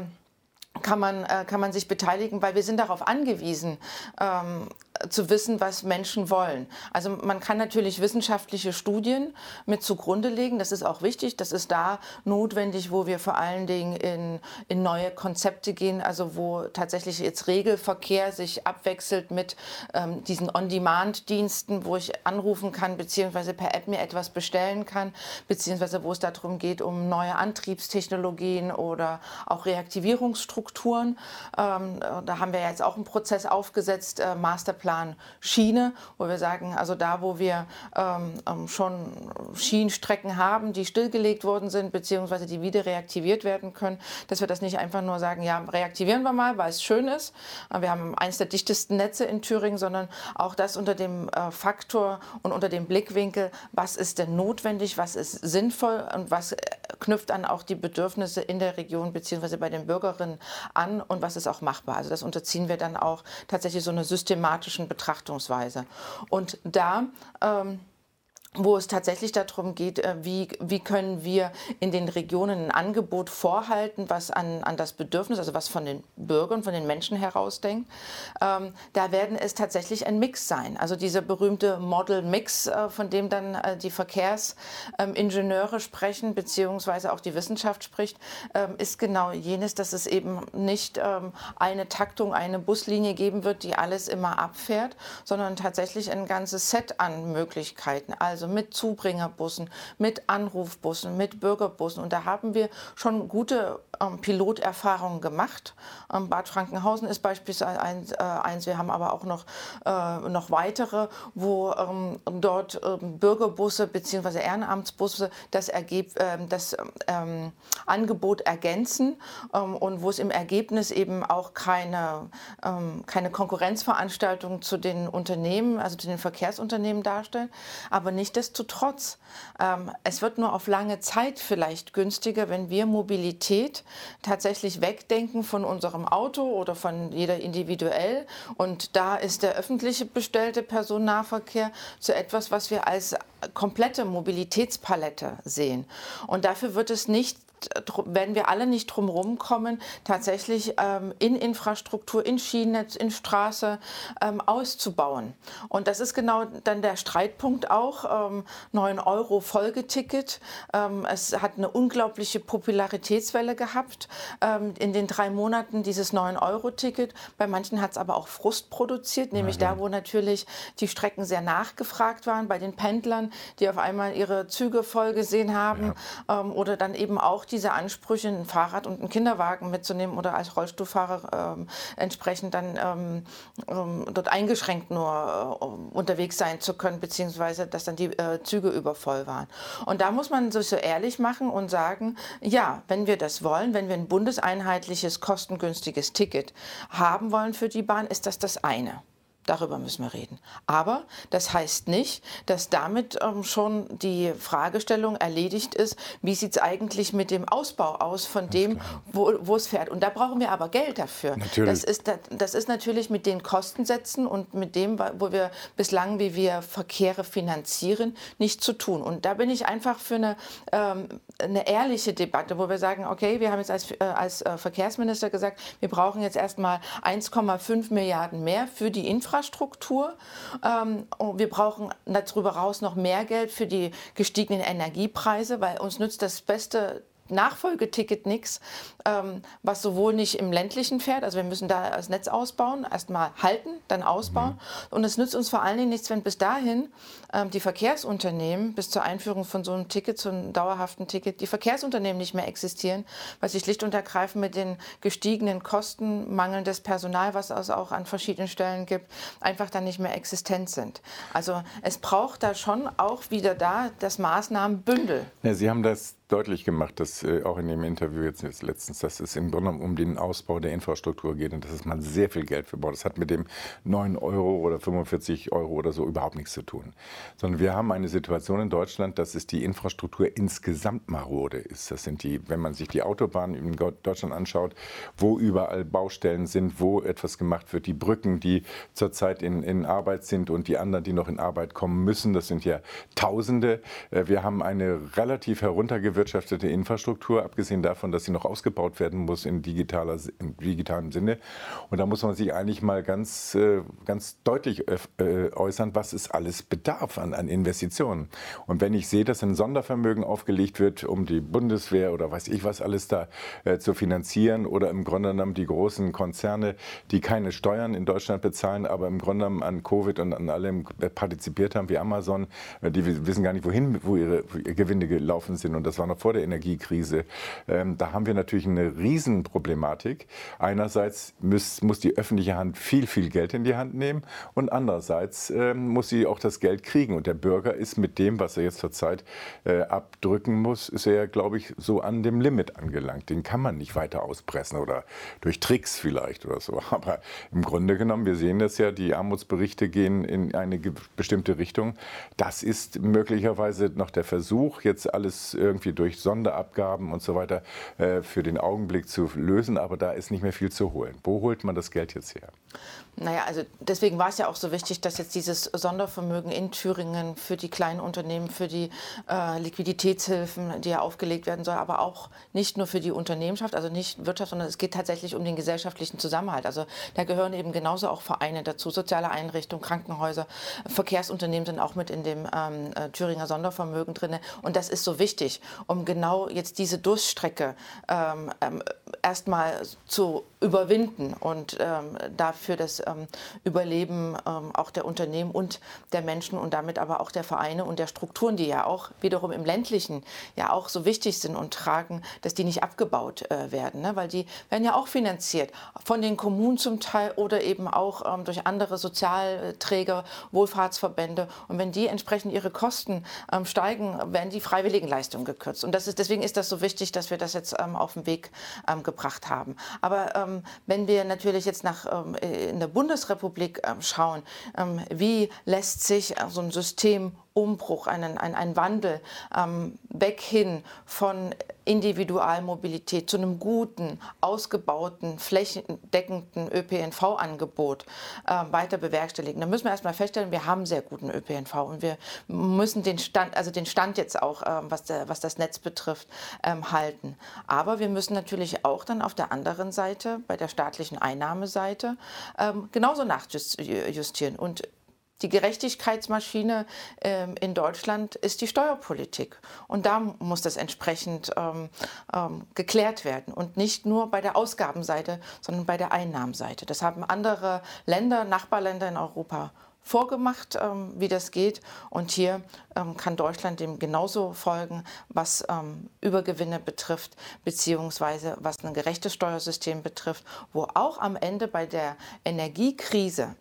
kann man, äh, kann man sich beteiligen, weil wir sind darauf angewiesen, ähm, zu wissen, was Menschen wollen. Also man kann natürlich wissenschaftliche Studien mit zugrunde legen. Das ist auch wichtig. Das ist da notwendig, wo wir vor allen Dingen in, in neue Konzepte gehen, also wo tatsächlich jetzt Regelverkehr sich abwechselt mit ähm, diesen On-Demand-Diensten, wo ich anrufen kann, beziehungsweise per App mir etwas bestellen kann, beziehungsweise wo es darum geht, um neue Antriebstechnologien oder auch Reaktivierungsstrukturen. Ähm, da haben wir jetzt auch einen Prozess aufgesetzt, äh, Masterplan Schiene, wo wir sagen, also da, wo wir ähm, ähm schon Schienenstrecken haben, die stillgelegt worden sind, beziehungsweise die wieder reaktiviert werden können, dass wir das nicht einfach nur sagen, ja, reaktivieren wir mal, weil es schön ist. Wir haben eines der dichtesten Netze in Thüringen, sondern auch das unter dem äh, Faktor und unter dem Blickwinkel, was ist denn notwendig, was ist sinnvoll und was äh, knüpft an auch die Bedürfnisse in der Region beziehungsweise bei den Bürgerinnen an und was ist auch machbar. Also das unterziehen wir dann auch tatsächlich so einer systematischen Betrachtungsweise. Und da ähm, wo es tatsächlich darum geht, äh, wie, wie können wir in den Regionen ein Angebot vorhalten, was an, an das Bedürfnis, also was von den Bürgern, von den Menschen herausdenkt. Ähm, da werden es tatsächlich ein Mix sein. Also dieser berühmte Model Mix, äh, von dem dann äh, die Verkehrsingenieure ähm, sprechen, beziehungsweise auch die Wissenschaft spricht, ähm, ist genau jenes, dass es eben nicht ähm, eine Taktung, eine Buslinie geben wird, die alles immer abfährt, sondern tatsächlich ein ganzes Set an Möglichkeiten. Also also mit Zubringerbussen, mit Anrufbussen, mit Bürgerbussen. Und da haben wir schon gute ähm, Piloterfahrungen gemacht. Ähm, Bad Frankenhausen ist beispielsweise eins, äh, eins, wir haben aber auch noch, äh, noch weitere, wo ähm, dort ähm, Bürgerbusse bzw. Ehrenamtsbusse das, Ergeb ähm, das ähm, Angebot ergänzen und wo es im Ergebnis eben auch keine, keine Konkurrenzveranstaltung zu den Unternehmen, also zu den Verkehrsunternehmen darstellt, aber nicht Nichtsdestotrotz, ähm, es wird nur auf lange Zeit vielleicht günstiger, wenn wir Mobilität tatsächlich wegdenken von unserem Auto oder von jeder individuell. Und da ist der öffentliche bestellte Personennahverkehr zu etwas, was wir als komplette Mobilitätspalette sehen. Und dafür wird es nicht werden wir alle nicht drum kommen, tatsächlich ähm, in Infrastruktur, in Schienennetz, in Straße ähm, auszubauen. Und das ist genau dann der Streitpunkt auch. Ähm, 9 Euro Folgeticket. Ähm, es hat eine unglaubliche Popularitätswelle gehabt ähm, in den drei Monaten dieses 9-Euro-Ticket. Bei manchen hat es aber auch Frust produziert, nämlich ja. da, wo natürlich die Strecken sehr nachgefragt waren, bei den Pendlern, die auf einmal ihre Züge voll gesehen haben ja. Ähm, oder dann eben auch diese Ansprüche, ein Fahrrad und einen Kinderwagen mitzunehmen oder als Rollstuhlfahrer ähm, entsprechend dann ähm, ähm, dort eingeschränkt nur äh, unterwegs sein zu können, beziehungsweise dass dann die äh, Züge übervoll waren. Und da muss man sich so ehrlich machen und sagen, ja, wenn wir das wollen, wenn wir ein bundeseinheitliches, kostengünstiges Ticket haben wollen für die Bahn, ist das das eine. Darüber müssen wir reden. Aber das heißt nicht, dass damit ähm, schon die Fragestellung erledigt ist, wie sieht es eigentlich mit dem Ausbau aus von dem, wo, wo, es fährt. Und da brauchen wir aber Geld dafür. Natürlich. Das, ist, das ist natürlich mit den Kostensätzen und mit dem, wo wir bislang, wie wir Verkehre finanzieren, nicht zu tun. Und da bin ich einfach für eine, ähm, eine ehrliche Debatte, wo wir sagen, okay, wir haben jetzt als, äh, als äh, Verkehrsminister gesagt, wir brauchen jetzt erstmal 1,5 Milliarden mehr für die Infrastruktur. Ähm, wir brauchen darüber raus noch mehr Geld für die gestiegenen Energiepreise, weil uns nützt das beste Nachfolgeticket nichts, ähm, was sowohl nicht im ländlichen fährt, also wir müssen da das Netz ausbauen, erstmal halten, dann ausbauen. Mhm. Und es nützt uns vor allen Dingen nichts, wenn bis dahin ähm, die Verkehrsunternehmen bis zur Einführung von so einem Ticket, so einem dauerhaften Ticket, die Verkehrsunternehmen nicht mehr existieren, weil sich schlicht und ergreifend mit den gestiegenen Kosten, mangelndes Personal, was es auch an verschiedenen Stellen gibt, einfach dann nicht mehr existent sind. Also es braucht da schon auch wieder da das Maßnahmenbündel. Ja, Sie haben das deutlich gemacht, dass äh, auch in dem Interview jetzt, jetzt letztens, dass es im Grunde um den Ausbau der Infrastruktur geht und dass es mal sehr viel Geld für. Das hat mit dem 9 Euro oder 45 Euro oder so überhaupt nichts zu tun. Sondern wir haben eine Situation in Deutschland, dass es die Infrastruktur insgesamt marode ist. Das sind die, wenn man sich die Autobahnen in Deutschland anschaut, wo überall Baustellen sind, wo etwas gemacht wird, die Brücken, die zurzeit in, in Arbeit sind und die anderen, die noch in Arbeit kommen müssen, das sind ja Tausende. Äh, wir haben eine relativ heruntergewürfte erwirtschaftete Infrastruktur, abgesehen davon, dass sie noch ausgebaut werden muss in, digitaler, im digitalen Sinne. Und da muss man sich eigentlich mal ganz, äh, ganz deutlich äh, äußern, was es alles bedarf an, an Investitionen. Und wenn ich sehe, dass ein Sondervermögen aufgelegt wird, um die Bundeswehr oder weiß ich was alles da äh, zu finanzieren oder im Grunde genommen die großen Konzerne, die keine Steuern in Deutschland bezahlen, aber im Grunde genommen an Covid und an allem partizipiert haben, wie Amazon, die wissen gar nicht, wohin, wo ihre Gewinne gelaufen sind. Und das war noch vor der Energiekrise. Ähm, da haben wir natürlich eine Riesenproblematik. Einerseits muss, muss die öffentliche Hand viel, viel Geld in die Hand nehmen und andererseits ähm, muss sie auch das Geld kriegen. Und der Bürger ist mit dem, was er jetzt zurzeit äh, abdrücken muss, ist er, glaube ich, so an dem Limit angelangt. Den kann man nicht weiter auspressen oder durch Tricks vielleicht oder so. Aber im Grunde genommen, wir sehen das ja, die Armutsberichte gehen in eine bestimmte Richtung. Das ist möglicherweise noch der Versuch, jetzt alles irgendwie durch Sonderabgaben und so weiter äh, für den Augenblick zu lösen. Aber da ist nicht mehr viel zu holen. Wo holt man das Geld jetzt her? Naja, also deswegen war es ja auch so wichtig, dass jetzt dieses Sondervermögen in Thüringen für die kleinen Unternehmen, für die äh, Liquiditätshilfen, die ja aufgelegt werden soll, aber auch nicht nur für die Unternehmenschaft, also nicht Wirtschaft, sondern es geht tatsächlich um den gesellschaftlichen Zusammenhalt. Also da gehören eben genauso auch Vereine dazu, soziale Einrichtungen, Krankenhäuser, Verkehrsunternehmen sind auch mit in dem ähm, äh, Thüringer Sondervermögen drin. Und das ist so wichtig, um genau jetzt diese Durststrecke ähm, ähm, erstmal zu überwinden und ähm, dafür das ähm, Überleben ähm, auch der Unternehmen und der Menschen und damit aber auch der Vereine und der Strukturen, die ja auch wiederum im ländlichen ja auch so wichtig sind und tragen, dass die nicht abgebaut äh, werden, ne? weil die werden ja auch finanziert von den Kommunen zum Teil oder eben auch ähm, durch andere Sozialträger, Wohlfahrtsverbände und wenn die entsprechend ihre Kosten ähm, steigen, werden die Freiwilligenleistungen gekürzt und das ist, deswegen ist das so wichtig, dass wir das jetzt ähm, auf den Weg gebracht haben. Aber ähm, wenn wir natürlich jetzt nach, ähm, in der Bundesrepublik ähm, schauen, ähm, wie lässt sich äh, so ein System Umbruch, einen, ein, ein Wandel ähm, weg hin von Individualmobilität zu einem guten, ausgebauten, flächendeckenden ÖPNV-Angebot äh, weiter bewerkstelligen. Da müssen wir erstmal feststellen, wir haben sehr guten ÖPNV und wir müssen den Stand, also den Stand jetzt auch, äh, was, der, was das Netz betrifft, ähm, halten. Aber wir müssen natürlich auch dann auf der anderen Seite, bei der staatlichen Einnahmeseite, ähm, genauso nachjustieren. Und die Gerechtigkeitsmaschine ähm, in Deutschland ist die Steuerpolitik. Und da muss das entsprechend ähm, ähm, geklärt werden. Und nicht nur bei der Ausgabenseite, sondern bei der Einnahmenseite. Das haben andere Länder, Nachbarländer in Europa vorgemacht, ähm, wie das geht. Und hier ähm, kann Deutschland dem genauso folgen, was ähm, Übergewinne betrifft, beziehungsweise was ein gerechtes Steuersystem betrifft, wo auch am Ende bei der Energiekrise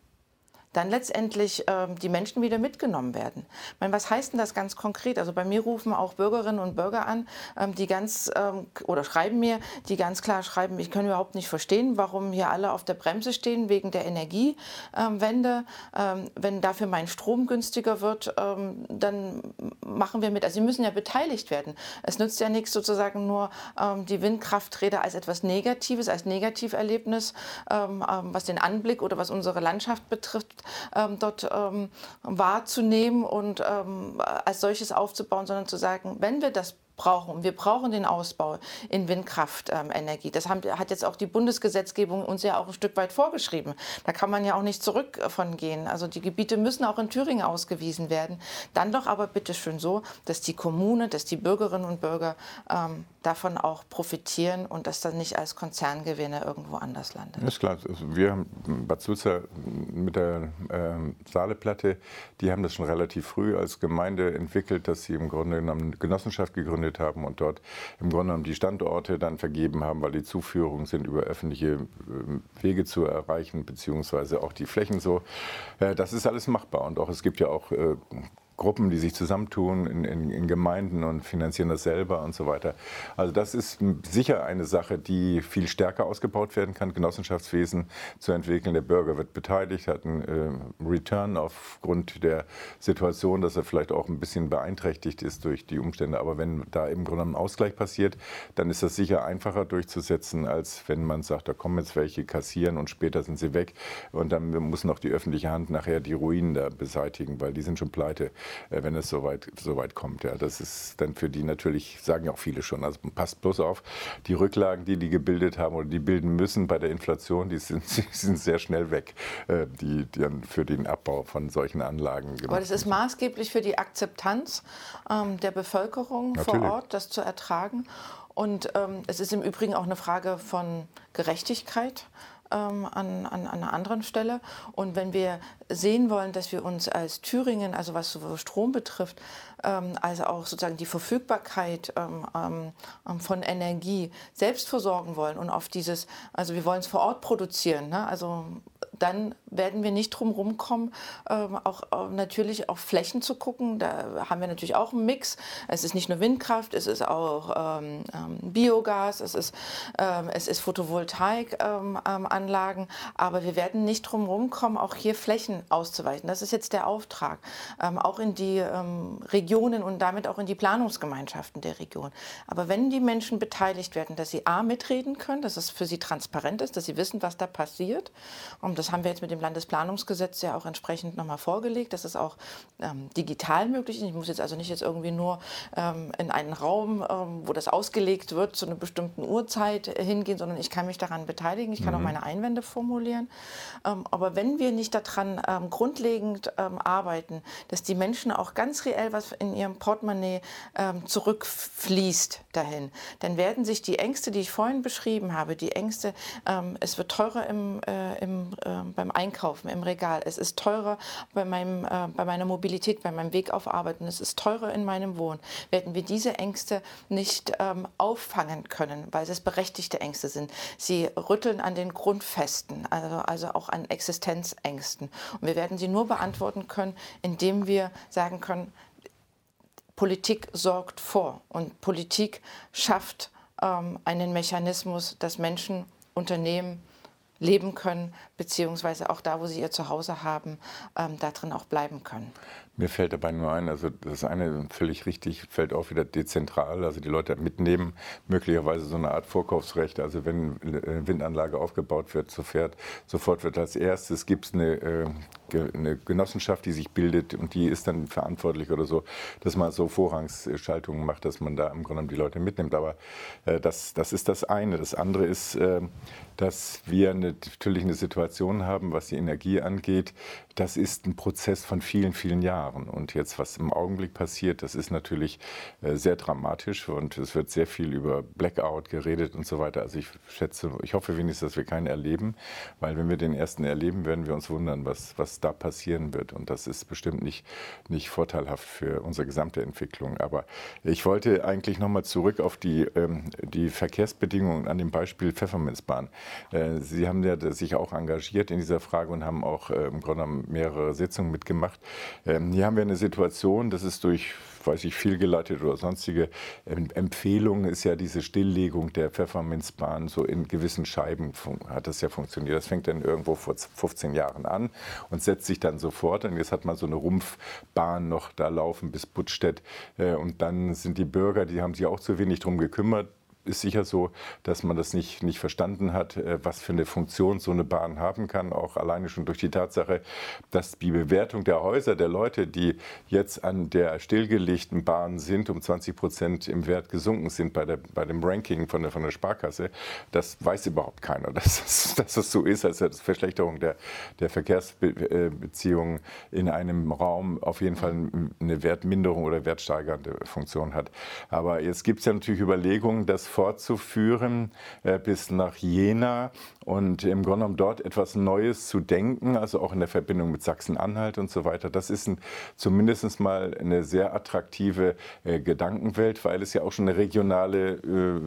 dann letztendlich ähm, die Menschen wieder mitgenommen werden. Ich meine, was heißt denn das ganz konkret? Also bei mir rufen auch Bürgerinnen und Bürger an, ähm, die ganz ähm, oder schreiben mir, die ganz klar schreiben, ich kann überhaupt nicht verstehen, warum hier alle auf der Bremse stehen wegen der Energiewende. Ähm, wenn dafür mein Strom günstiger wird, ähm, dann machen wir mit. Also sie müssen ja beteiligt werden. Es nützt ja nichts sozusagen nur ähm, die Windkrafträder als etwas Negatives, als Negativerlebnis, was den Anblick oder was unsere Landschaft betrifft ähm, dort ähm, wahrzunehmen und ähm, als solches aufzubauen, sondern zu sagen, wenn wir das brauchen. Wir brauchen den Ausbau in Windkraftenergie. Das hat jetzt auch die Bundesgesetzgebung uns ja auch ein Stück weit vorgeschrieben. Da kann man ja auch nicht zurück von gehen. Also die Gebiete müssen auch in Thüringen ausgewiesen werden. Dann doch aber bitte schön so, dass die Kommune, dass die Bürgerinnen und Bürger ähm, davon auch profitieren und das dann nicht als Konzerngewinne irgendwo anders landet. ist klar. Also wir haben Bad Sulza mit der äh, Saaleplatte, die haben das schon relativ früh als Gemeinde entwickelt, dass sie im Grunde genommen eine Genossenschaft gegründet gegründet haben und dort im Grunde genommen die Standorte dann vergeben haben, weil die Zuführungen sind über öffentliche äh, Wege zu erreichen, beziehungsweise auch die Flächen so. Äh, das ist alles machbar und auch es gibt ja auch äh, Gruppen, die sich zusammentun in, in, in, Gemeinden und finanzieren das selber und so weiter. Also das ist sicher eine Sache, die viel stärker ausgebaut werden kann, Genossenschaftswesen zu entwickeln. Der Bürger wird beteiligt, hat einen äh, Return aufgrund der Situation, dass er vielleicht auch ein bisschen beeinträchtigt ist durch die Umstände. Aber wenn da im Grunde ein Ausgleich passiert, dann ist das sicher einfacher durchzusetzen, als wenn man sagt, da kommen jetzt welche kassieren und später sind sie weg und dann muss noch die öffentliche Hand nachher die Ruinen da beseitigen, weil die sind schon pleite. Äh, wenn es soweit so weit kommt. Ja, das ist dann für die natürlich, sagen ja auch viele schon, also passt bloß auf, die Rücklagen, die die gebildet haben oder die bilden müssen bei der Inflation, die sind, die sind sehr schnell weg, äh, die, die dann für den Abbau von solchen Anlagen gemacht Aber das ist maßgeblich für die Akzeptanz ähm, der Bevölkerung Natürlich. vor Ort, das zu ertragen. Und ähm, es ist im Übrigen auch eine Frage von Gerechtigkeit ähm, an, an, an, einer anderen Stelle. Und wenn wir sehen wollen, dass wir uns als Thüringen, also was Strom betrifft, ähm, also auch sozusagen die Verfügbarkeit ähm, ähm, von Energie selbst versorgen wollen und auf dieses, also wir wollen es vor Ort produzieren, ne? also dann werden wir nicht drum rumkommen, auch äh, natürlich auf Flächen zu gucken. Da haben wir natürlich auch einen Mix. Es ist nicht nur Windkraft, es ist auch Biogas, es ist, es ist Photovoltaikanlagen. Aber wir werden nicht drum rumkommen, auch hier Flächen auszuweichen. Das ist jetzt der Auftrag. Ähm, auch in die Regionen und damit auch in die Planungsgemeinschaften der Region. Aber wenn die Menschen beteiligt werden, dass sie A mitreden können, dass es für sie transparent ist, dass sie wissen, was da passiert. Und das haben wir jetzt mit dem Landesplanungsgesetz ja auch entsprechend nochmal vorgelegt. Das ist auch ähm, digital möglich. Ich muss jetzt also nicht jetzt irgendwie nur ähm, in einen Raum, ähm, wo das ausgelegt wird, zu einer bestimmten Uhrzeit hingehen, sondern ich kann mich daran beteiligen. Ich kann mhm. auch meine Einwände formulieren. Ähm, aber wenn wir nicht daran ähm, grundlegend ähm, arbeiten, dass die Menschen auch ganz reell was in ihrem Portemonnaie zurückfließt dahin, dann werden sich die Ängste, die ich vorhin beschrieben habe, die Ängste, es wird teurer im, äh, im äh, beim Einkaufen im Regal. Es ist teurer bei, meinem, äh, bei meiner Mobilität, bei meinem Weg auf Arbeit und es ist teurer in meinem Wohnen. Werden wir diese Ängste nicht ähm, auffangen können, weil es berechtigte Ängste sind. Sie rütteln an den Grundfesten, also, also auch an Existenzängsten. Und wir werden sie nur beantworten können, indem wir sagen können, Politik sorgt vor und Politik schafft ähm, einen Mechanismus, dass Menschen, Unternehmen, leben können, beziehungsweise auch da, wo sie ihr Zuhause haben, ähm, darin auch bleiben können. Mir fällt dabei nur ein, also das eine völlig richtig, fällt auch wieder dezentral, also die Leute mitnehmen, möglicherweise so eine Art Vorkaufsrecht, also wenn eine Windanlage aufgebaut wird, sofort, sofort wird als erstes, gibt es eine, äh, eine Genossenschaft, die sich bildet und die ist dann verantwortlich oder so, dass man so Vorrangsschaltungen macht, dass man da im Grunde die Leute mitnimmt, aber äh, das, das ist das eine. Das andere ist, äh, dass wir eine, natürlich eine Situation haben, was die Energie angeht, das ist ein Prozess von vielen, vielen Jahren. Und jetzt, was im Augenblick passiert, das ist natürlich äh, sehr dramatisch und es wird sehr viel über Blackout geredet und so weiter. Also ich schätze, ich hoffe wenigstens, dass wir keinen erleben, weil wenn wir den ersten erleben, werden wir uns wundern, was, was da passieren wird. Und das ist bestimmt nicht, nicht vorteilhaft für unsere gesamte Entwicklung. Aber ich wollte eigentlich nochmal zurück auf die, ähm, die Verkehrsbedingungen an dem Beispiel Pfefferminzbahn. Äh, Sie haben ja sich auch engagiert in dieser Frage und haben auch äh, im Grunde mehrere Sitzungen mitgemacht. Ähm, hier haben wir eine Situation, das ist durch weiß ich, fehlgeleitet oder sonstige Empfehlungen ist ja diese Stilllegung der Pfefferminzbahn so in gewissen Scheiben hat das ja funktioniert. Das fängt dann irgendwo vor 15 Jahren an und setzt sich dann sofort. Und jetzt hat man so eine Rumpfbahn noch da laufen bis Buttstedt. Äh, und dann sind die Bürger, die haben sich auch zu wenig drum gekümmert ist sicher so, dass man das nicht, nicht verstanden hat, äh, was für eine Funktion so eine Bahn haben kann, auch alleine schon durch die Tatsache, dass die Bewertung der Häuser der Leute, die jetzt an der stillgelegten Bahn sind, um 20 Prozent im Wert gesunken sind bei, der, bei dem Ranking von der, von der Sparkasse, das weiß überhaupt keiner, dass es, dass es so ist, als Verschlechterung der, der Verkehrsbeziehungen in einem Raum auf jeden Fall eine Wertminderung oder wertsteigernde Funktion hat. Aber jetzt gibt es ja natürlich Überlegungen, dass fortzuführen äh, bis nach Jena und im Grunde genommen dort etwas Neues zu denken, also auch in der Verbindung mit Sachsen-Anhalt und so weiter. Das ist ein, zumindest mal eine sehr attraktive äh, Gedankenwelt, weil es ja auch schon eine regionale äh,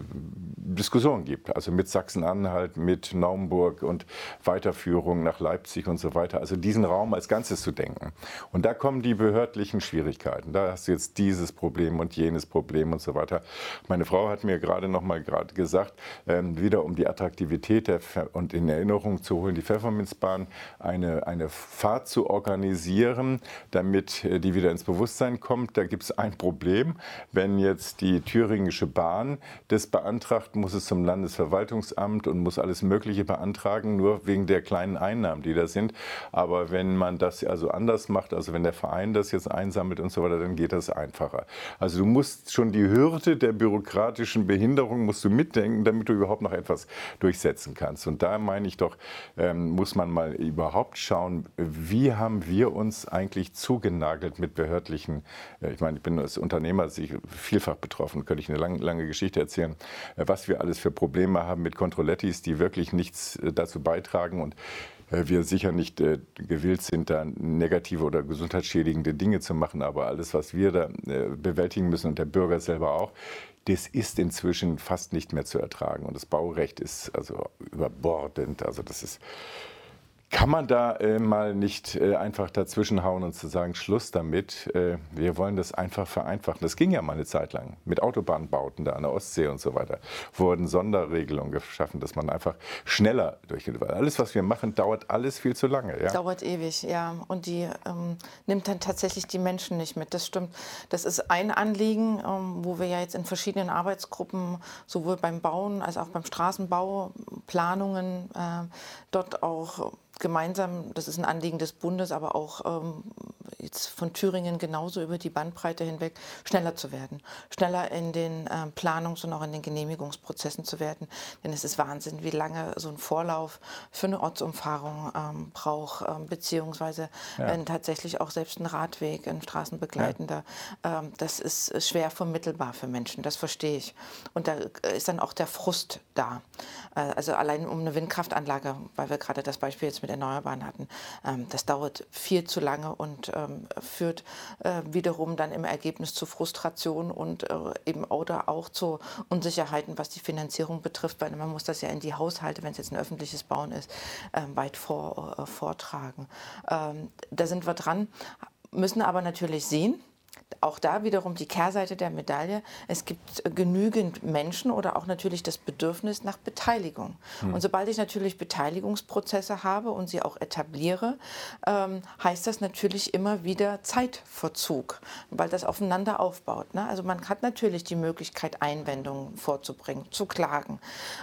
Diskussion gibt. Also mit Sachsen-Anhalt, mit Naumburg und Weiterführung nach Leipzig und so weiter. Also diesen Raum als Ganzes zu denken. Und da kommen die behördlichen Schwierigkeiten. Da hast du jetzt dieses Problem und jenes Problem und so weiter. Meine Frau hat mir gerade nochmal gerade gesagt, ähm, wieder um die Attraktivität der und in Erinnerung zu holen, die Pfefferminzbahn eine, eine Fahrt zu organisieren, damit äh, die wieder ins Bewusstsein kommt. Da gibt es ein Problem. Wenn jetzt die thüringische Bahn das beantragt, muss es zum Landesverwaltungsamt und muss alles Mögliche beantragen, nur wegen der kleinen Einnahmen, die da sind. Aber wenn man das also anders macht, also wenn der Verein das jetzt einsammelt und so weiter, dann geht das einfacher. Also du musst schon die Hürde der bürokratischen Behinderung musst du mitdenken, damit du überhaupt noch etwas durchsetzen kannst. Und da meine ich doch, ähm, muss man mal überhaupt schauen, wie haben wir uns eigentlich zugenagelt mit behördlichen, äh, ich meine, ich bin als Unternehmer vielfach betroffen, könnte ich eine lange, lange Geschichte erzählen, äh, was wir alles für Probleme haben mit Controlettis, die wirklich nichts äh, dazu beitragen und wir sicher nicht äh, gewillt sind, da negative oder gesundheitsschädigende Dinge zu machen, aber alles, was wir da äh, bewältigen müssen und der Bürger selber auch, das ist inzwischen fast nicht mehr zu ertragen. Und das Baurecht ist also überbordend. Also das ist kann man da äh, mal nicht äh, einfach dazwischenhauen und zu sagen, Schluss damit, äh, wir wollen das einfach vereinfachen. Das ging ja mal eine Zeit lang mit Autobahnbauten da an der Ostsee und so weiter. Wurden Sonderregelungen geschaffen, dass man einfach schneller durchgeht. Weil alles, was wir machen, dauert alles viel zu lange. Ja? Dauert ewig, ja. Und die ähm, nimmt dann tatsächlich die Menschen nicht mit. Das stimmt. Das ist ein Anliegen, ähm, wo wir ja jetzt in verschiedenen Arbeitsgruppen, sowohl beim Bauen als auch beim Straßenbau, Planungen äh, dort auch gemeinsam, das ist ein Anliegen des Bundes, aber auch ähm, jetzt von Thüringen genauso über die Bandbreite hinweg, schneller zu werden. Schneller in den äh, Planungs- und auch in den Genehmigungsprozessen zu werden. Denn es ist Wahnsinn, wie lange so ein Vorlauf für eine Ortsumfahrung ähm, braucht, ähm, beziehungsweise ja. äh, tatsächlich auch selbst ein Radweg, ein straßenbegleitender. Ja. Ähm, das ist schwer vermittelbar für Menschen, das verstehe ich. Und da ist dann auch der Frust da. Äh, also allein um eine Windkraftanlage, weil wir gerade das Beispiel jetzt mit Erneuerbaren hatten, ähm, das dauert viel zu lange und ähm, führt äh, wiederum dann im Ergebnis zu Frustration und äh, eben oder auch zu Unsicherheiten, was die Finanzierung betrifft, weil man muss das ja in die Haushalte, wenn es jetzt ein öffentliches Bauen ist, ähm, weit vor, vortragen. Da sind wir dran, müssen aber natürlich sehen, auch da wiederum die Kehrseite der Medaille. Es gibt genügend Menschen oder auch natürlich das Bedürfnis nach Beteiligung. Hm. Und sobald ich natürlich Beteiligungsprozesse habe und sie auch etabliere, ähm, heißt das natürlich immer wieder Zeitverzug, weil das aufeinander aufbaut. Ne? Also man hat natürlich die Möglichkeit, Einwendungen vorzubringen, zu klagen.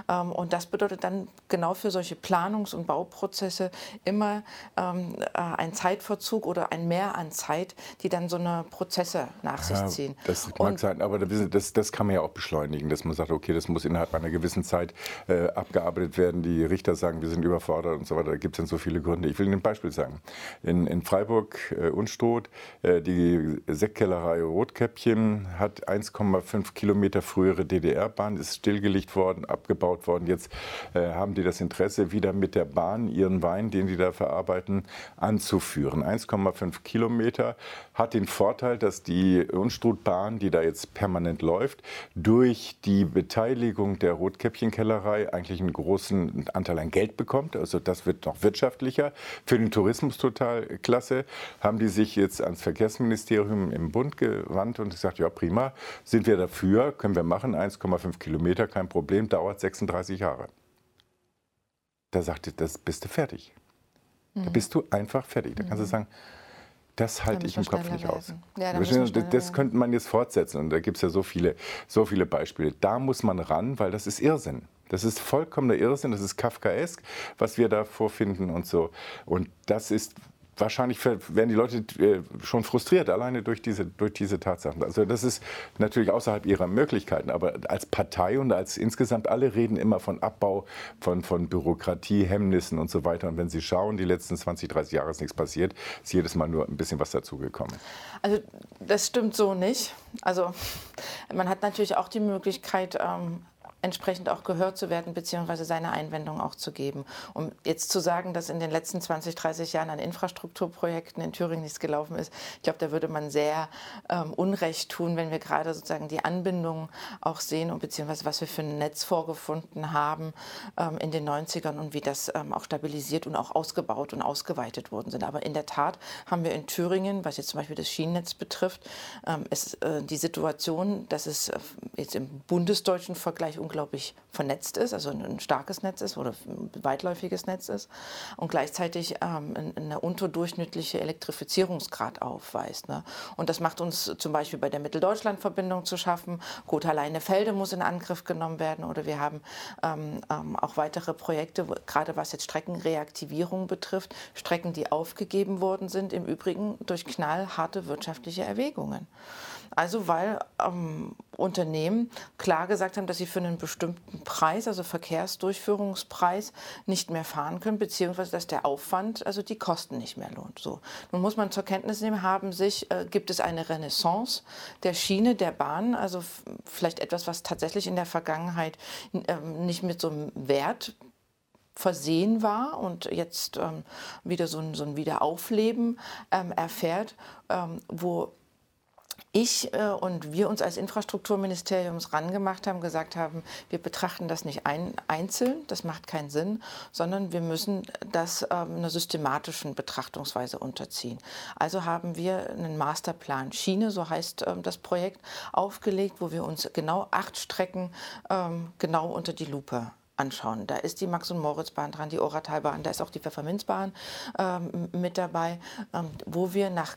Ähm, und das bedeutet dann genau für solche Planungs- und Bauprozesse immer ähm, äh, ein Zeitverzug oder ein Mehr an Zeit, die dann so eine Prozesse Prozesse nach sich ziehen. das mag und sein, aber das, das kann man ja auch beschleunigen, dass man sagt, okay, das muss innerhalb einer gewissen Zeit äh, abgearbeitet werden. Die Richter sagen, wir sind überfordert und so weiter. Da gibt es dann so viele Gründe. Ich will Ihnen ein Beispiel sagen. In, in Freiburg äh, Unstrut, äh, die Sektkellerei Rotkäppchen hat 1,5 Kilometer frühere DDR-Bahn, ist stillgelegt worden, abgebaut worden. Jetzt äh, haben die das Interesse, wieder mit der Bahn ihren Wein, den die da verarbeiten, anzuführen. 1,5 Kilometer hat den Vorteil, dass die Unstrutbahn, die da jetzt permanent läuft, durch die Beteiligung der Rotkäppchenkellerei eigentlich einen großen Anteil an Geld bekommt. Also das wird noch wirtschaftlicher. Für den Tourismus total klasse. Haben die sich jetzt ans Verkehrsministerium im Bund gewandt und gesagt, ja prima, sind wir dafür, können wir machen, 1,5 Kilometer, kein Problem, dauert 36 Jahre. Da sagte, das bist du fertig. Da mhm. bist du einfach fertig. Da kannst du mhm. sagen, das halte ich im Kopf nicht aus. Ja, das, das könnte man jetzt fortsetzen und da gibt es ja so viele, so viele Beispiele. Da muss man ran, weil das ist Irrsinn. Das ist vollkommener Irrsinn, das ist Kafkaesk, was wir da vorfinden und so. Und das ist wahrscheinlich werden die Leute äh, schon frustriert, alleine durch diese, durch diese Tatsachen. Also das ist natürlich außerhalb ihrer Möglichkeiten, aber als Partei und als insgesamt alle reden immer von Abbau, von, von Bürokratie, Hemmnissen und so weiter. Und wenn Sie schauen, die letzten 20, 30 Jahre ist nichts passiert, ist jedes Mal nur ein bisschen was dazugekommen. Also das stimmt so nicht. Also man hat natürlich auch die Möglichkeit, ähm, entsprechend auch gehört zu werden, beziehungsweise seine Einwendungen auch zu geben. Um jetzt zu sagen, dass in den letzten 20, 30 Jahren an Infrastrukturprojekten in Thüringen nichts gelaufen ist, ich glaube, da würde man sehr ähm, Unrecht tun, wenn wir gerade sozusagen die Anbindung auch sehen und beziehungsweise was wir für ein Netz vorgefunden haben ähm, in den 90ern und wie das ähm, auch stabilisiert und auch ausgebaut und ausgeweitet worden sind. Aber in der Tat haben wir in Thüringen, was jetzt zum Beispiel das Schienennetz betrifft, ähm, ist äh, die Situation, dass es äh, jetzt im bundesdeutschen Vergleich unglaublich vernetzt ist, also ein starkes Netz ist oder ein weitläufiges Netz ist und gleichzeitig ähm, eine unterdurchschnittliche Elektrifizierungsgrad aufweist. Ne? Und das macht uns zum Beispiel bei der Mitteldeutschland-Verbindung zu schaffen. Gotha-Leinefelde muss in Angriff genommen werden oder wir haben ähm, ähm, auch weitere Projekte, gerade was jetzt Streckenreaktivierung betrifft, Strecken, die aufgegeben worden sind, im Übrigen durch knallharte wirtschaftliche Erwägungen. Also weil ähm, Unternehmen klar gesagt haben, dass sie für einen bestimmten Preis, also Verkehrsdurchführungspreis, nicht mehr fahren können, beziehungsweise dass der Aufwand, also die Kosten nicht mehr lohnt. So. Nun muss man zur Kenntnis nehmen, haben sich, äh, gibt es eine Renaissance der Schiene, der Bahn, also vielleicht etwas, was tatsächlich in der Vergangenheit äh, nicht mit so einem Wert versehen war und jetzt ähm, wieder so ein, so ein Wiederaufleben ähm, erfährt, ähm, wo ich äh, und wir uns als Infrastrukturministeriums rangemacht haben, gesagt haben, wir betrachten das nicht ein, einzeln, das macht keinen Sinn, sondern wir müssen das ähm, einer systematischen Betrachtungsweise unterziehen. Also haben wir einen Masterplan Schiene, so heißt ähm, das Projekt, aufgelegt, wo wir uns genau acht Strecken ähm, genau unter die Lupe anschauen. Da ist die Max- und Moritz-Bahn dran, die Oratalbahn, da ist auch die Pfefferminzbahn ähm, mit dabei, ähm, wo wir nach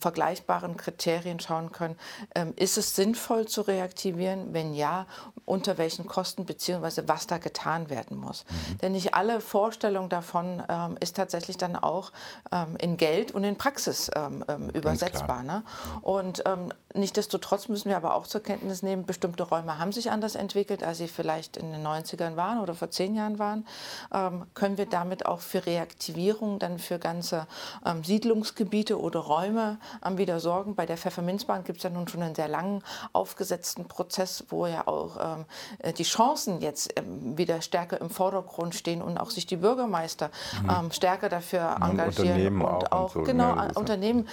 vergleichbaren Kriterien schauen können, ähm, ist es sinnvoll zu reaktivieren? Wenn ja, unter welchen Kosten bzw. was da getan werden muss. Mhm. Denn nicht alle Vorstellung davon ähm, ist tatsächlich dann auch ähm, in Geld und in Praxis übersetzbar. Ne? Und ähm, Nichtsdestotrotz müssen wir aber auch zur Kenntnis nehmen, bestimmte Räume haben sich anders entwickelt, als sie vielleicht in den 90ern waren oder vor zehn Jahren waren. Ähm, können wir damit auch für Reaktivierung dann für ganze ähm, Siedlungsgebiete oder Räume ähm, wieder sorgen? Bei der Pfefferminzbahn gibt es ja nun schon einen sehr langen aufgesetzten Prozess, wo ja auch ähm, äh, die Chancen jetzt ähm, wieder stärker im Vordergrund stehen und auch sich die Bürgermeister mhm. Ähm, stärker dafür engagieren und, und auch, auch und so, genau ja, Unternehmen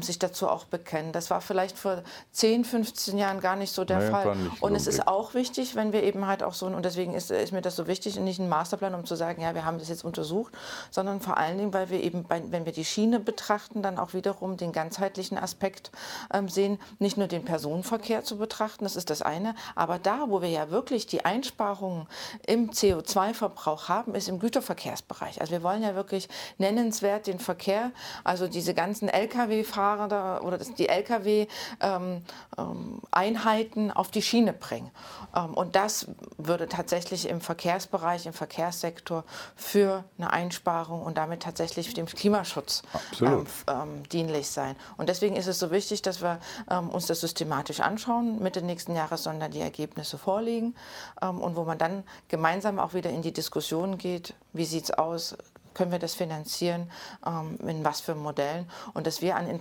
sich dazu auch bekennen. Das war vielleicht vor 10, 15 Jahren gar nicht so der nee, Fall. Und es ist auch wichtig, wenn wir eben halt auch so, und deswegen ist, ist, mir das so wichtig, nicht ein Masterplan, um zu sagen, ja, wir haben das jetzt untersucht, sondern vor allen Dingen, weil wir eben, bei, wenn wir die Schiene betrachten, dann auch wiederum den ganzheitlichen Aspekt ähm, sehen, nicht nur den Personenverkehr zu betrachten, das ist das eine, aber da, wo wir ja wirklich die Einsparungen im CO2-Verbrauch haben, ist im Güterverkehrsbereich. Also wir wollen ja wirklich nennenswert den Verkehr, also diese ganzen Lkw-Fahrer oder die Lkw, ähm, ähm, auf die Schiene bringen. Und das würde tatsächlich im Verkehrsbereich, im Verkehrssektor für eine Einsparung und damit tatsächlich dem Klimaschutz ähm, ähm, dienlich sein. Und deswegen ist es so wichtig, dass wir ähm, uns das systematisch anschauen. Mitte nächsten Jahres sollen dann die Ergebnisse vorliegen und wo man dann gemeinsam auch wieder in die Diskussion geht, wie sieht es aus, können wir das finanzieren, ähm, in was für Modellen und dass wir an äh,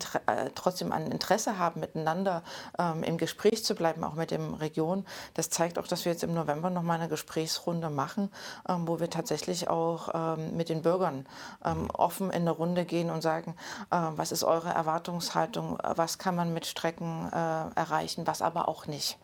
trotzdem ein Interesse haben, miteinander ähm, im Gespräch zu bleiben, auch mit den Regionen. Das zeigt auch, dass wir jetzt im November noch mal eine Gesprächsrunde machen, ähm, wo wir tatsächlich auch ähm, mit den Bürgern ähm, offen in eine Runde gehen und sagen, äh, was ist eure Erwartungshaltung, was kann man mit Strecken äh, erreichen, was aber auch nicht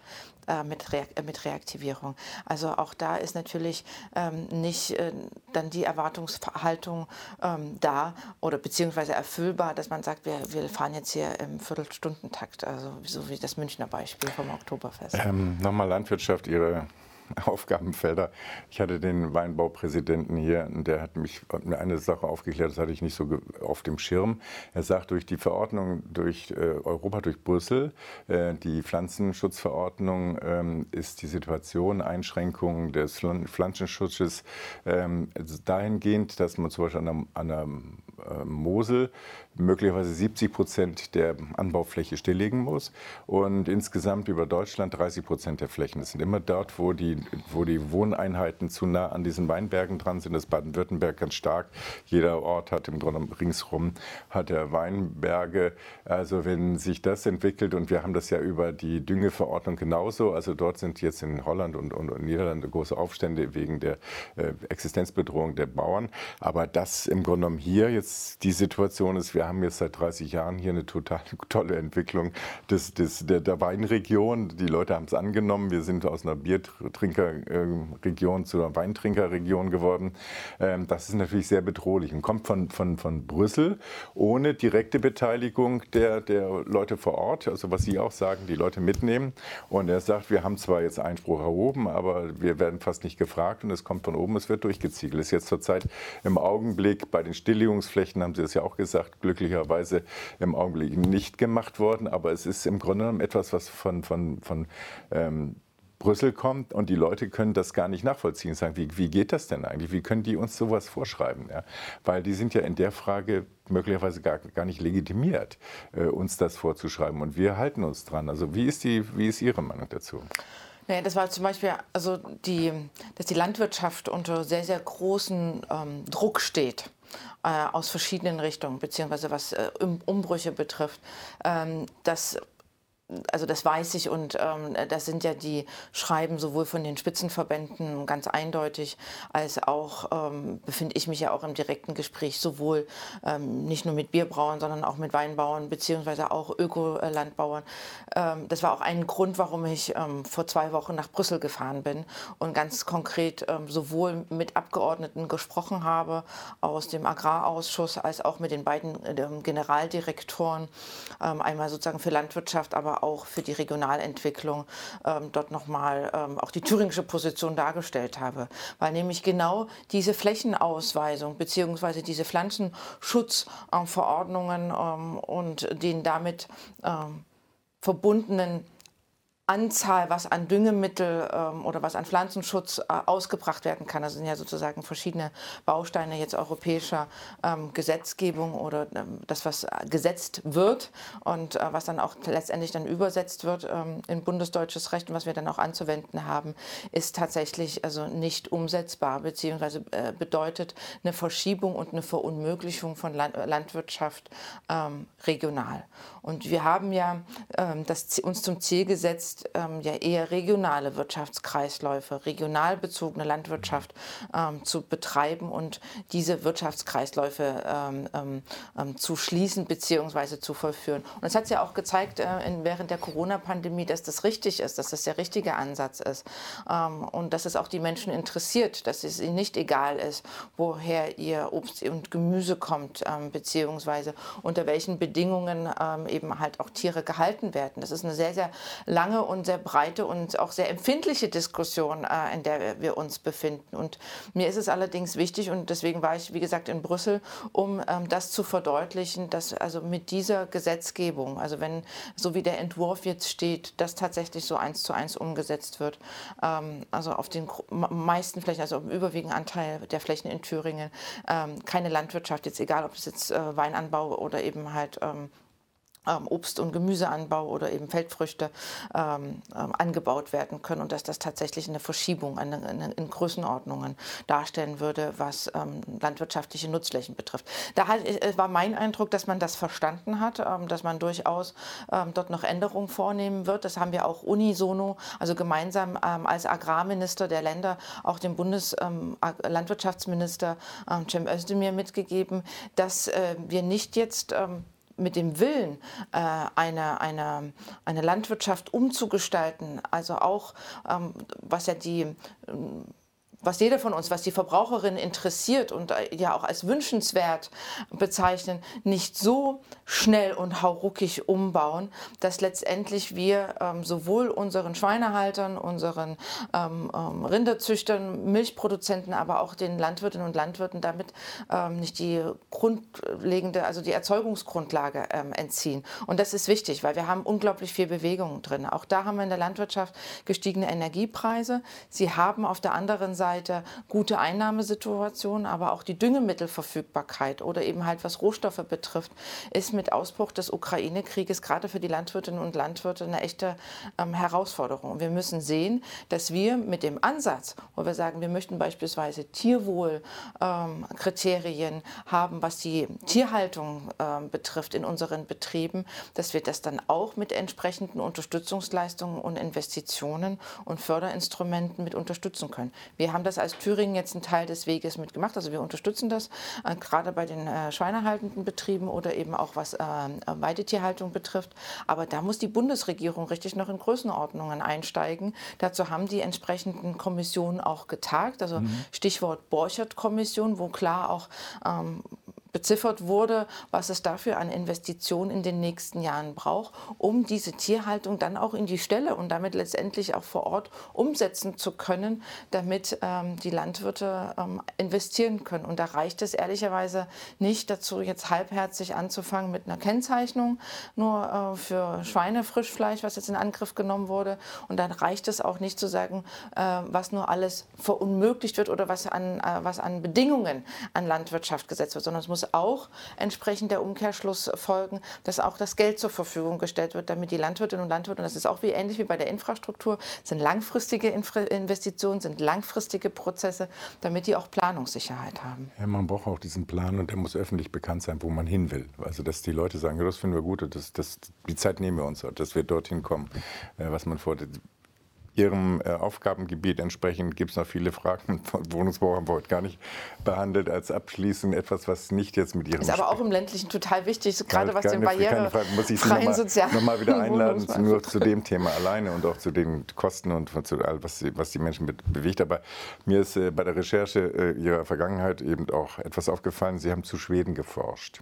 äh, mit, Re äh, mit Reaktivierung. Also auch da ist natürlich ähm, nicht äh, dann die Erwartungshaltung ähm, da oder beziehungsweise erfüllbar, dass man sagt, wir, wir fahren jetzt hier im Viertelstundentakt, also so wie das Münchner Beispiel vom Oktoberfest. Ähm, Nochmal Landwirtschaft, Ihre Aufgabenfelder. Ich hatte den Weinbaupräsidenten hier der hat mich eine Sache aufgeklärt, das hatte ich nicht so auf dem Schirm. Er sagt, durch die Verordnung durch äh, Europa, durch Brüssel, äh, die Pflanzenschutzverordnung, ähm, ist die Situation Einschränkung des Pflanzenschutzes ähm, dahingehend, dass man zum Beispiel an äh, Mosel möglicherweise 70 Prozent der Anbaufläche stilllegen muss und insgesamt über Deutschland 30 Prozent der Flächen. Das sind immer dort, wo die, wo die Wohneinheiten zu nah an diesen Weinbergen dran sind. Das ist Baden-Württemberg ganz stark. Jeder Ort hat im Grunde ringsherum hat er Weinberge. Also wenn sich das entwickelt und wir haben das ja über die Düngeverordnung genauso. Also dort sind jetzt in Holland und, und, und Niederlande große Aufstände wegen der äh, Existenzbedrohung der Bauern. Aber das im Grunde genommen hier jetzt die Situation ist, wir haben jetzt seit 30 Jahren hier eine total tolle Entwicklung des, des, der, der Weinregion. Die Leute haben es angenommen. Wir sind aus einer Biertrinkerregion zu einer Weintrinkerregion geworden. Ähm, das ist natürlich sehr bedrohlich und kommt von, von, von Brüssel ohne direkte Beteiligung der, der Leute vor Ort. Also was Sie auch sagen, die Leute mitnehmen. Und er sagt, wir haben zwar jetzt Einspruch erhoben, aber wir werden fast nicht gefragt und es kommt von oben, es wird durchgeziegelt. Ist jetzt zurzeit im Augenblick bei den Stilllegungsflächen, haben Sie es ja auch gesagt, glücklicherweise im Augenblick nicht gemacht worden, aber es ist im Grunde genommen etwas, was von, von, von ähm, Brüssel kommt und die Leute können das gar nicht nachvollziehen. Sagen, wie, wie geht das denn eigentlich? Wie können die uns sowas vorschreiben? Ja? Weil die sind ja in der Frage möglicherweise gar, gar nicht legitimiert, äh, uns das vorzuschreiben. Und wir halten uns dran. Also wie ist, die, wie ist Ihre Meinung dazu? Naja, das war zum Beispiel, also die, dass die Landwirtschaft unter sehr, sehr großen ähm, Druck steht aus verschiedenen Richtungen, beziehungsweise was äh, Umbrüche betrifft. Ähm, das also das weiß ich und ähm, das sind ja die Schreiben sowohl von den Spitzenverbänden ganz eindeutig, als auch ähm, befinde ich mich ja auch im direkten Gespräch sowohl ähm, nicht nur mit Bierbrauern, sondern auch mit Weinbauern beziehungsweise auch Ökolandbauern. Ähm, das war auch ein Grund, warum ich ähm, vor zwei Wochen nach Brüssel gefahren bin und ganz konkret ähm, sowohl mit Abgeordneten gesprochen habe aus dem Agrarausschuss als auch mit den beiden äh, Generaldirektoren, einmal sozusagen für Landwirtschaft, aber auch für die Regionalentwicklung ähm, dort nochmal ähm, auch die thüringische Position dargestellt habe. Weil nämlich genau diese Flächenausweisung bzw. diese Pflanzenschutzverordnungen ähm, und den damit ähm, verbundenen Anzahl, was an Düngemittel ähm, oder was an Pflanzenschutz äh, ausgebracht werden kann. Das sind ja sozusagen verschiedene Bausteine jetzt europäischer ähm, Gesetzgebung oder ähm, das, was gesetzt wird und äh, was dann auch letztendlich dann übersetzt wird ähm, in bundesdeutsches Recht und was wir dann auch anzuwenden haben, ist tatsächlich also nicht umsetzbar, beziehungsweise äh, bedeutet eine Verschiebung und eine Verunmöglichung von Land Landwirtschaft ähm, regional. Und wir haben ja ähm, das, uns zum Ziel gesetzt, jetzt ähm, ja eher regionale Wirtschaftskreisläufe, regional bezogene Landwirtschaft ähm, zu betreiben und diese Wirtschaftskreisläufe ähm, ähm, ähm zu schließen bzw. zu vollführen. Und es hat ja auch gezeigt äh, in, während der Corona-Pandemie, dass das richtig ist, dass das der richtige Ansatz ist ähm, und dass es auch die Menschen interessiert, dass es ihnen nicht egal ist, woher ihr Obst und Gemüse kommt, beziehungsweise unter welchen Bedingungen eben halt auch Tiere gehalten werden. Das ist eine sehr, sehr lange und sehr breite und auch sehr empfindliche Diskussion, äh, in der wir uns befinden. Und mir ist es allerdings wichtig, und deswegen war ich, wie gesagt, in Brüssel, um ähm, das zu verdeutlichen, dass also mit dieser Gesetzgebung, also wenn so wie der Entwurf jetzt steht, das tatsächlich so eins zu eins umgesetzt wird, ähm, also auf den meisten Flächen, also im überwiegenden Anteil der Flächen in Thüringen, ähm, keine Landwirtschaft, jetzt egal, ob es jetzt äh, Weinanbau oder eben halt Obst- und Gemüseanbau oder eben Feldfrüchte ähm, ähm, angebaut werden können und dass das tatsächlich eine Verschiebung eine, eine, in Größenordnungen darstellen würde, was ähm, landwirtschaftliche Nutzflächen betrifft. Da halt, äh, war mein Eindruck, dass man das verstanden hat, ähm, dass man durchaus ähm, dort noch Änderungen vornehmen wird. Das haben wir auch unisono, also gemeinsam als Agrarminister der Länder, auch dem Bundeslandwirtschaftsminister Cem Özdemir mitgegeben, dass äh, wir nicht jetzt mit dem Willen, äh, eine, eine, eine Landwirtschaft umzugestalten, also auch, ähm, was ja die was jeder von uns, was die Verbraucherin interessiert und äh, ja auch als wünschenswert bezeichnen, nicht so schnell und hauruckig umbauen, dass letztendlich wir ähm, sowohl unseren Schweinehaltern, unseren ähm, ähm, Rinderzüchtern, Milchproduzenten, aber auch den Landwirtinnen und Landwirten damit ähm, nicht die grundlegende, also die Erzeugungsgrundlage ähm, entziehen. Und das ist wichtig, weil wir haben unglaublich viel Bewegung drin. Auch da haben wir in der Landwirtschaft gestiegene Energiepreise. Sie haben auf der anderen Seite Seite gute Einnahmesituation, aber auch die Düngemittelverfügbarkeit oder eben halt was Rohstoffe betrifft, ist mit Ausbruch des Ukraine-Krieges gerade für die Landwirtinnen und Landwirte eine echte ähm, Herausforderung. Wir müssen sehen, dass wir mit dem Ansatz, wo wir sagen, wir möchten beispielsweise Tierwohlkriterien ähm, haben, was die Tierhaltung ähm, betrifft in unseren Betrieben, dass wir das dann auch mit entsprechenden Unterstützungsleistungen und Investitionen und Förderinstrumenten mit unterstützen können. Wir haben das als Thüringen jetzt einen Teil des Weges mitgemacht. Also wir unterstützen das äh, gerade bei den äh, schweinehaltenden Betrieben oder eben auch was äh, Weidetierhaltung betrifft. Aber da muss die Bundesregierung richtig noch in Größenordnungen einsteigen. Dazu haben die entsprechenden Kommissionen auch getagt. Also mhm. Stichwort Borchert-Kommission, wo klar auch ähm, beziffert wurde, was es dafür an Investitionen in den nächsten Jahren braucht, um diese Tierhaltung dann auch in die Stelle und damit letztendlich auch vor Ort umsetzen zu können, damit ähm, die Landwirte ähm, investieren können. Und da reicht es ehrlicherweise nicht dazu, jetzt halbherzig anzufangen mit einer Kennzeichnung nur äh, für Schweinefrischfleisch, was jetzt in Angriff genommen wurde. Und dann reicht es auch nicht zu sagen, äh, was nur alles verunmöglicht wird oder was an, äh, was an Bedingungen an Landwirtschaft gesetzt wird, sondern es muss auch entsprechend der Umkehrschluss folgen, dass auch das Geld zur Verfügung gestellt wird, damit die Landwirtinnen und Landwirte, und das ist auch wie ähnlich wie bei der Infrastruktur, sind langfristige Infra Investitionen, sind langfristige Prozesse, damit die auch Planungssicherheit haben. Ja, man braucht auch diesen Plan und der muss öffentlich bekannt sein, wo man hin will. Also dass die Leute sagen, das finden wir gut, das, das, die Zeit nehmen wir uns, dass wir dorthin kommen, äh, was man vor Ihrem äh, Aufgabengebiet entsprechend gibt es noch viele Fragen. Wohnungsbau haben wir heute gar nicht behandelt als abschließend etwas, was nicht jetzt mit Ihrem... Ist aber auch im ländlichen total wichtig, gerade was den barrierefreien sozialen noch mal wieder einladen, nur zu dem Thema alleine und auch zu den Kosten und zu all, was, was die Menschen bewegt. Aber mir ist äh, bei der Recherche äh, Ihrer Vergangenheit eben auch etwas aufgefallen. Sie haben zu Schweden geforscht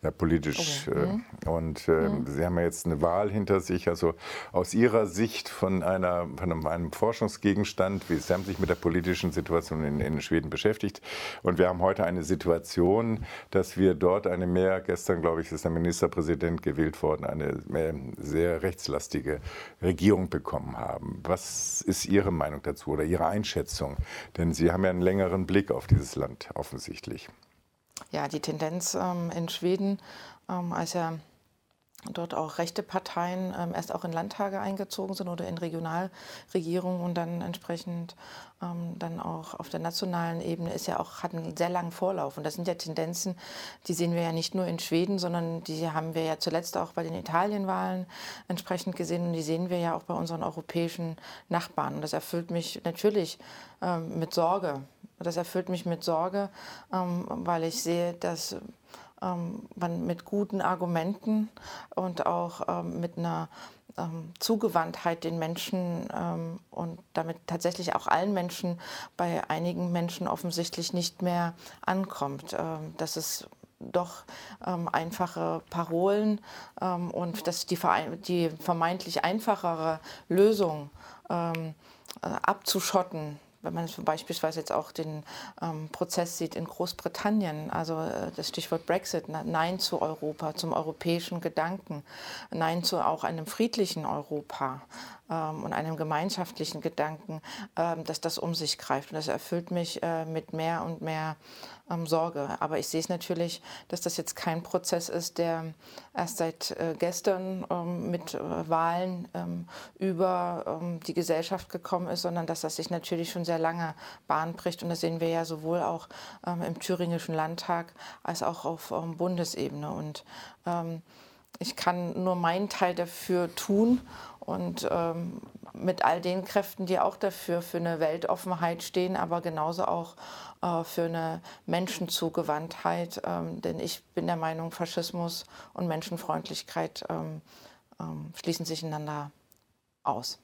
ja, politisch. Okay. Äh, mhm. Und äh, mhm. Sie haben ja jetzt eine Wahl hinter sich. Also aus Ihrer Sicht von, einer, von einem Forschungsgegenstand, wie Sie haben sich mit der politischen Situation in, in, Schweden beschäftigt. Und wir haben heute eine Situation, dass wir dort eine mehr, gestern glaube ich ist der Ministerpräsident gewählt worden, eine sehr rechtslastige Regierung bekommen haben. Was ist Ihre Meinung dazu oder Ihre Einschätzung? Denn Sie haben ja einen längeren Blick auf dieses Land offensichtlich ja, die Tendenz ähm, in Schweden, ähm, als ja dort auch rechte Parteien ähm, erst auch in Landtage eingezogen sind oder in Regionalregierungen und dann entsprechend ähm, dann auch auf der nationalen Ebene ist ja auch, hat einen sehr langen Vorlauf. Und das sind ja Tendenzen, die sehen wir ja nicht nur in Schweden, sondern die haben wir ja zuletzt auch bei den Italienwahlen entsprechend gesehen und die sehen wir ja auch bei unseren europäischen Nachbarn. Und das erfüllt mich natürlich ähm, mit Sorge. Das erfüllt mich mit Sorge, ähm, weil ich sehe, dass ähm, man mit guten Argumenten und auch ähm, mit einer Zugewandtheit den Menschen und damit tatsächlich auch allen Menschen bei einigen Menschen offensichtlich nicht mehr ankommt. Dass es doch ähm, einfache Parolen ähm, und dass die, die, vermeintlich einfachere Lösung ähm, äh, abzuschotten wenn man beispielsweise jetzt auch den ähm, Prozess sieht in Großbritannien, also äh, das Stichwort Brexit, Nein zu Europa, zum europäischen Gedanken, Nein zu auch einem friedlichen Europa ähm, und einem gemeinschaftlichen Gedanken, ähm, dass das um sich greift. Und das erfüllt mich äh, mit mehr und mehr ähm, Sorge. Aber ich sehe es natürlich, dass das jetzt kein Prozess ist, der erst seit äh, gestern ähm, mit äh, Wahlen ähm, über ähm, die Gesellschaft gekommen ist, sondern dass das sich natürlich schon sehr lange Bahn bricht. Und das sehen wir ja sowohl auch im thüringischen Landtag als auch auf Bundesebene. Und ich kann nur meinen Teil dafür tun und ähm, mit all den Kräften, die auch dafür für eine Weltoffenheit stehen, aber genauso auch äh, für eine Menschenzugewandtheit. Ähm, denn ich bin der Meinung, Faschismus und Menschenfreundlichkeit ähm, ähm schließen sich einander aus.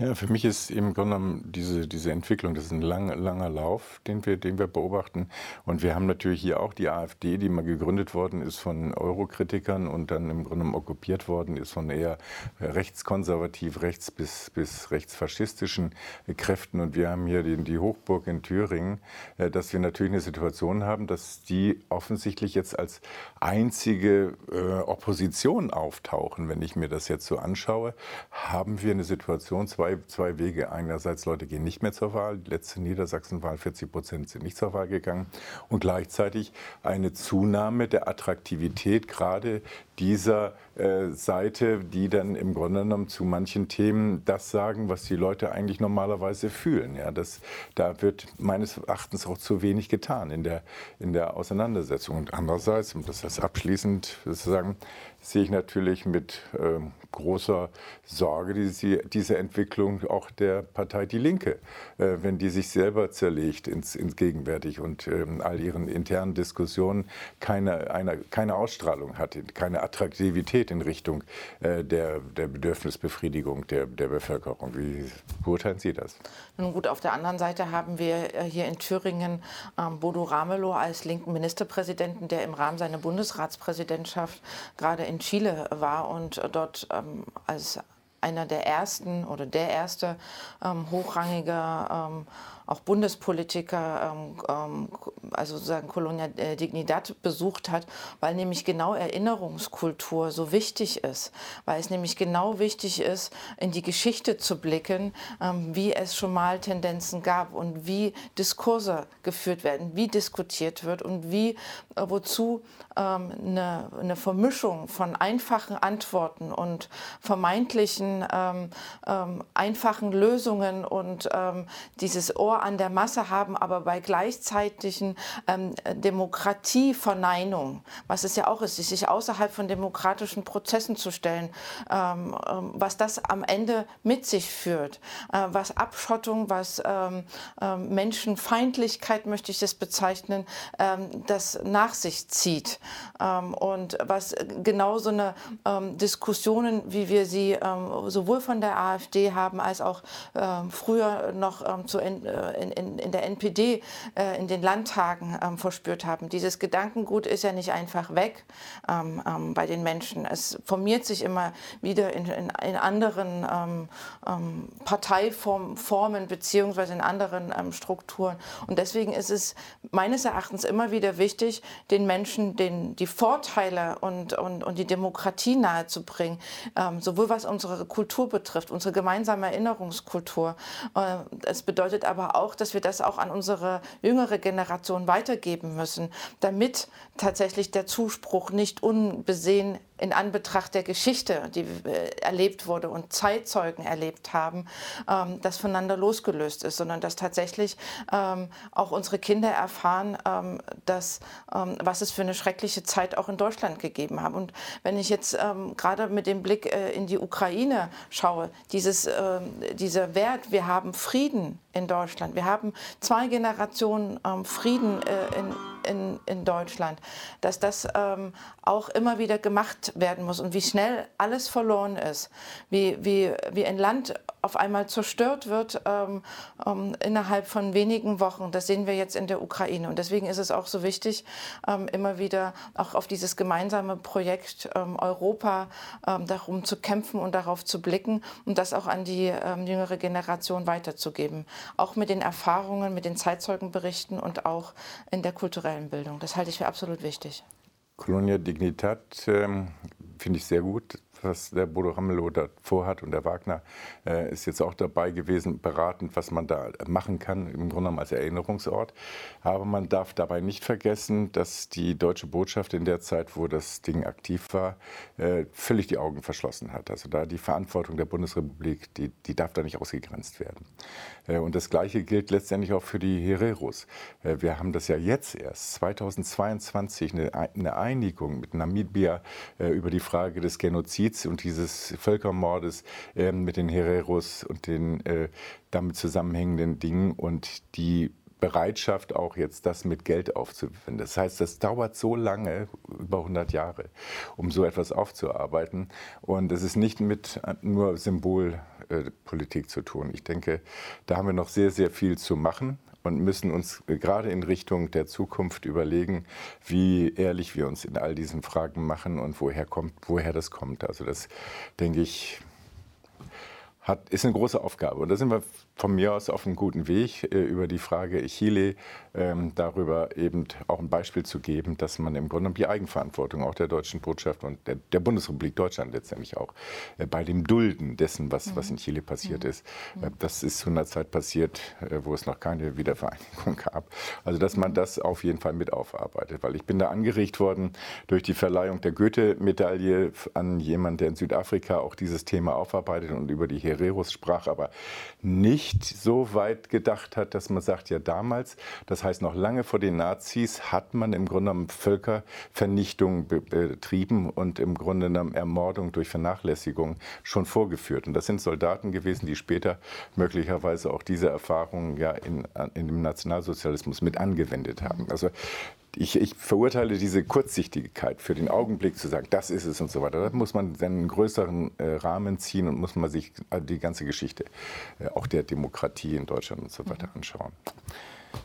Ja, für mich ist im Grunde genommen diese, diese Entwicklung, das ist ein lang, langer Lauf, den wir, den wir beobachten. Und wir haben natürlich hier auch die AfD, die mal gegründet worden ist von Eurokritikern und dann im Grunde genommen okkupiert worden ist von eher rechtskonservativ, rechts bis, bis rechtsfaschistischen Kräften. Und wir haben hier die, die Hochburg in Thüringen, äh, dass wir natürlich eine Situation haben, dass die offensichtlich jetzt als einzige äh, Opposition auftauchen. Wenn ich mir das jetzt so anschaue, haben wir eine Situation, Option, zwei, zwei Wege. Einerseits Leute gehen nicht mehr zur Wahl. Die letzte Niedersachsenwahl, 40 Prozent sind nicht zur Wahl gegangen. Und gleichzeitig eine Zunahme der Attraktivität gerade dieser äh, Seite, die dann im Grunde genommen zu manchen Themen das sagen, was die Leute eigentlich normalerweise fühlen. Ja, das, da wird meines Erachtens auch zu wenig getan in der, in der Auseinandersetzung. Und andererseits, um das abschließend zu sagen, sehe ich natürlich mit äh, großer Sorge diese, diese Entwicklung auch der Partei Die Linke, äh, wenn die sich selber zerlegt ins, ins Gegenwärtig und äh, all ihren internen Diskussionen keine, eine, keine Ausstrahlung hat, keine Attraktivität in Richtung äh, der, der Bedürfnisbefriedigung der, der Bevölkerung. Wie beurteilen Sie das? Nun gut, auf der anderen Seite haben wir äh, hier in Thüringen ähm, Bodo Ramelow als linken Ministerpräsidenten, der im Rahmen seiner Bundesratspräsidentschaft gerade in Chile war und dort ähm, als einer der ersten oder der erste ähm, hochrangige ähm, auch Bundespolitiker, ähm, ähm, also sozusagen Colonia äh, Dignidad besucht hat, weil nämlich genau Erinnerungskultur so wichtig ist, weil es nämlich genau wichtig ist, in die Geschichte zu blicken, ähm, wie es schon mal Tendenzen gab und wie Diskurse geführt werden, wie diskutiert wird und wie, äh, wozu eine, eine Vermischung von einfachen Antworten und vermeintlichen ähm, ähm, einfachen Lösungen und ähm, dieses Ohr an der Masse haben, aber bei gleichzeitigen ähm, Demokratieverneinung, was es ja auch ist, sich außerhalb von demokratischen Prozessen zu stellen, ähm, ähm, was das am Ende mit sich führt, äh, was Abschottung, was ähm, ähm, Menschenfeindlichkeit, möchte ich das bezeichnen, ähm, das nach sich zieht und was genau so eine Diskussionen, wie wir sie sowohl von der AfD haben, als auch früher noch zu, äh, in, in, in der NPD äh, in den Landtagen ähm, verspürt haben. Dieses Gedankengut ist ja nicht einfach weg ähm, ähm, bei den Menschen. Es formiert sich immer wieder in, in, in anderen ähm, ähm, Parteiformen beziehungsweise in anderen ähm, Strukturen. Und deswegen ist es meines Erachtens immer wieder wichtig, den Menschen den, die Vorteile und, und, und die Demokratie nahezubringen, sowohl was unsere Kultur betrifft, unsere gemeinsame Erinnerungskultur. Äh, es bedeutet aber auch, dass wir das auch an unsere jüngere Generation weitergeben müssen, damit tatsächlich der Zuspruch nicht unbesehen in Anbetracht der Geschichte, die äh, erlebt wurde und Zeitzeugen erlebt haben, ähm, das voneinander losgelöst ist, sondern dass tatsächlich ähm, auch unsere Kinder erfahren, ähm, dass, was es für eine schreckliche Zeit auch in Deutschland gegeben hat. Und wenn ich jetzt gerade mit dem Blick äh, in die Ukraine schaue, dieses, dieser Wert, wir haben Frieden in Deutschland, wir haben zwei Generationen Frieden äh, in, in, in Deutschland, dass das auch immer wieder gemacht werden muss und wie schnell alles verloren ist, wie, wie, wie ein Land auf einmal zerstört wird ähm, ähm, innerhalb von wenigen Wochen. Das sehen wir jetzt in der Ukraine. Und deswegen ist es auch so wichtig, ähm, immer wieder auch auf dieses gemeinsame Projekt ähm, Europa ähm, darum zu kämpfen und darauf zu blicken und das auch an die ähm, jüngere Generation weiterzugeben. Auch mit den Erfahrungen, mit den Zeitzeugenberichten und auch in der kulturellen Bildung. Das halte ich für absolut wichtig. Colonia Dignitat finde ich sehr gut was der Bodo Ramelow da vorhat. Und der Wagner äh, ist jetzt auch dabei gewesen, beratend, was man da machen kann, im Grunde genommen als Erinnerungsort. Aber man darf dabei nicht vergessen, dass die deutsche Botschaft in der Zeit, wo das Ding aktiv war, äh, völlig die Augen verschlossen hat. Also da die Verantwortung der Bundesrepublik, die, die darf da nicht ausgegrenzt werden. Äh, und das Gleiche gilt letztendlich auch für die Hereros. Äh, wir haben das ja jetzt erst, 2022, eine, eine Einigung mit Namibia äh, über die Frage des Genozids Genocids und dieses Völkermordes äh, mit den Hereros und den äh, damit zusammenhängenden Dingen und die Bereitschaft auch jetzt das mit Geld aufzuwenden. Das heißt, das dauert so lange, über 100 Jahre, um so etwas aufzuarbeiten. Und es ist nicht mit nur Symbolpolitik zu tun. Ich denke, da haben wir noch sehr, sehr viel zu machen und müssen uns gerade in Richtung der Zukunft überlegen, wie ehrlich wir uns in all diesen Fragen machen und woher, kommt, woher das kommt. Also das, denke ich, hat, ist eine große Aufgabe. Und da sind wir von mir aus auf einem guten Weg, äh, über die Frage Chile ähm, darüber eben auch ein Beispiel zu geben, dass man im Grunde die Eigenverantwortung auch der deutschen Botschaft und der, Bundesrepublik Deutschland letztendlich auch äh, bei dem Dulden dessen, was, was in Chile passiert ist, äh, das ist zu einer Zeit passiert, wo es noch keine Wiedervereinigung gab. Also dass man das auf jeden Fall mit aufarbeitet, weil ich bin da angeregt worden durch die Verleihung der Goethe-Medaille an jemanden, der in Südafrika auch dieses Thema aufarbeitet und über die Hereros sprach, aber nicht so weit gedacht hat, dass man sagt, ja damals, das heißt noch lange vor den Nazis, hat man im Grunde genommen Völkervernichtung betrieben und im Grunde genommen Ermordung durch Vernachlässigung schon vorgeführt. Und das sind Soldaten gewesen, die später möglicherweise auch diese Erfahrungen ja in, in dem Nationalsozialismus mit angewendet haben. Also ich, ich, verurteile diese Kurzsichtigkeit für den Augenblick zu sagen, das ist es und so weiter. Da muss man dann einen größeren äh, Rahmen ziehen und muss man sich äh, die ganze Geschichte äh, auch der Demokratie in Deutschland und so weiter anschauen.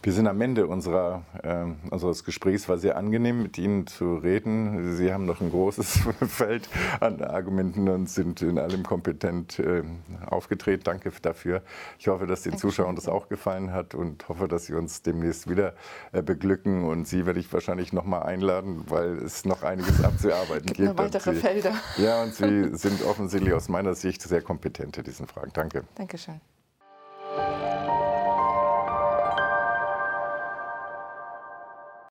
Wir sind am Ende unserer, äh, unseres Gesprächs. War sehr angenehm, mit Ihnen zu reden. Sie haben noch ein großes Feld an Argumenten und sind in allem kompetent äh, aufgetreten. Danke dafür. Ich hoffe, dass den Zuschauern das auch gefallen hat und hoffe, dass Sie uns demnächst wieder äh, beglücken. Und Sie werde ich wahrscheinlich noch mal einladen, weil es noch einiges abzuarbeiten gibt. Noch weitere Sie, Felder. Ja, und Sie sind offensichtlich aus meiner Sicht sehr kompetent in diesen Fragen. Danke. Dankeschön.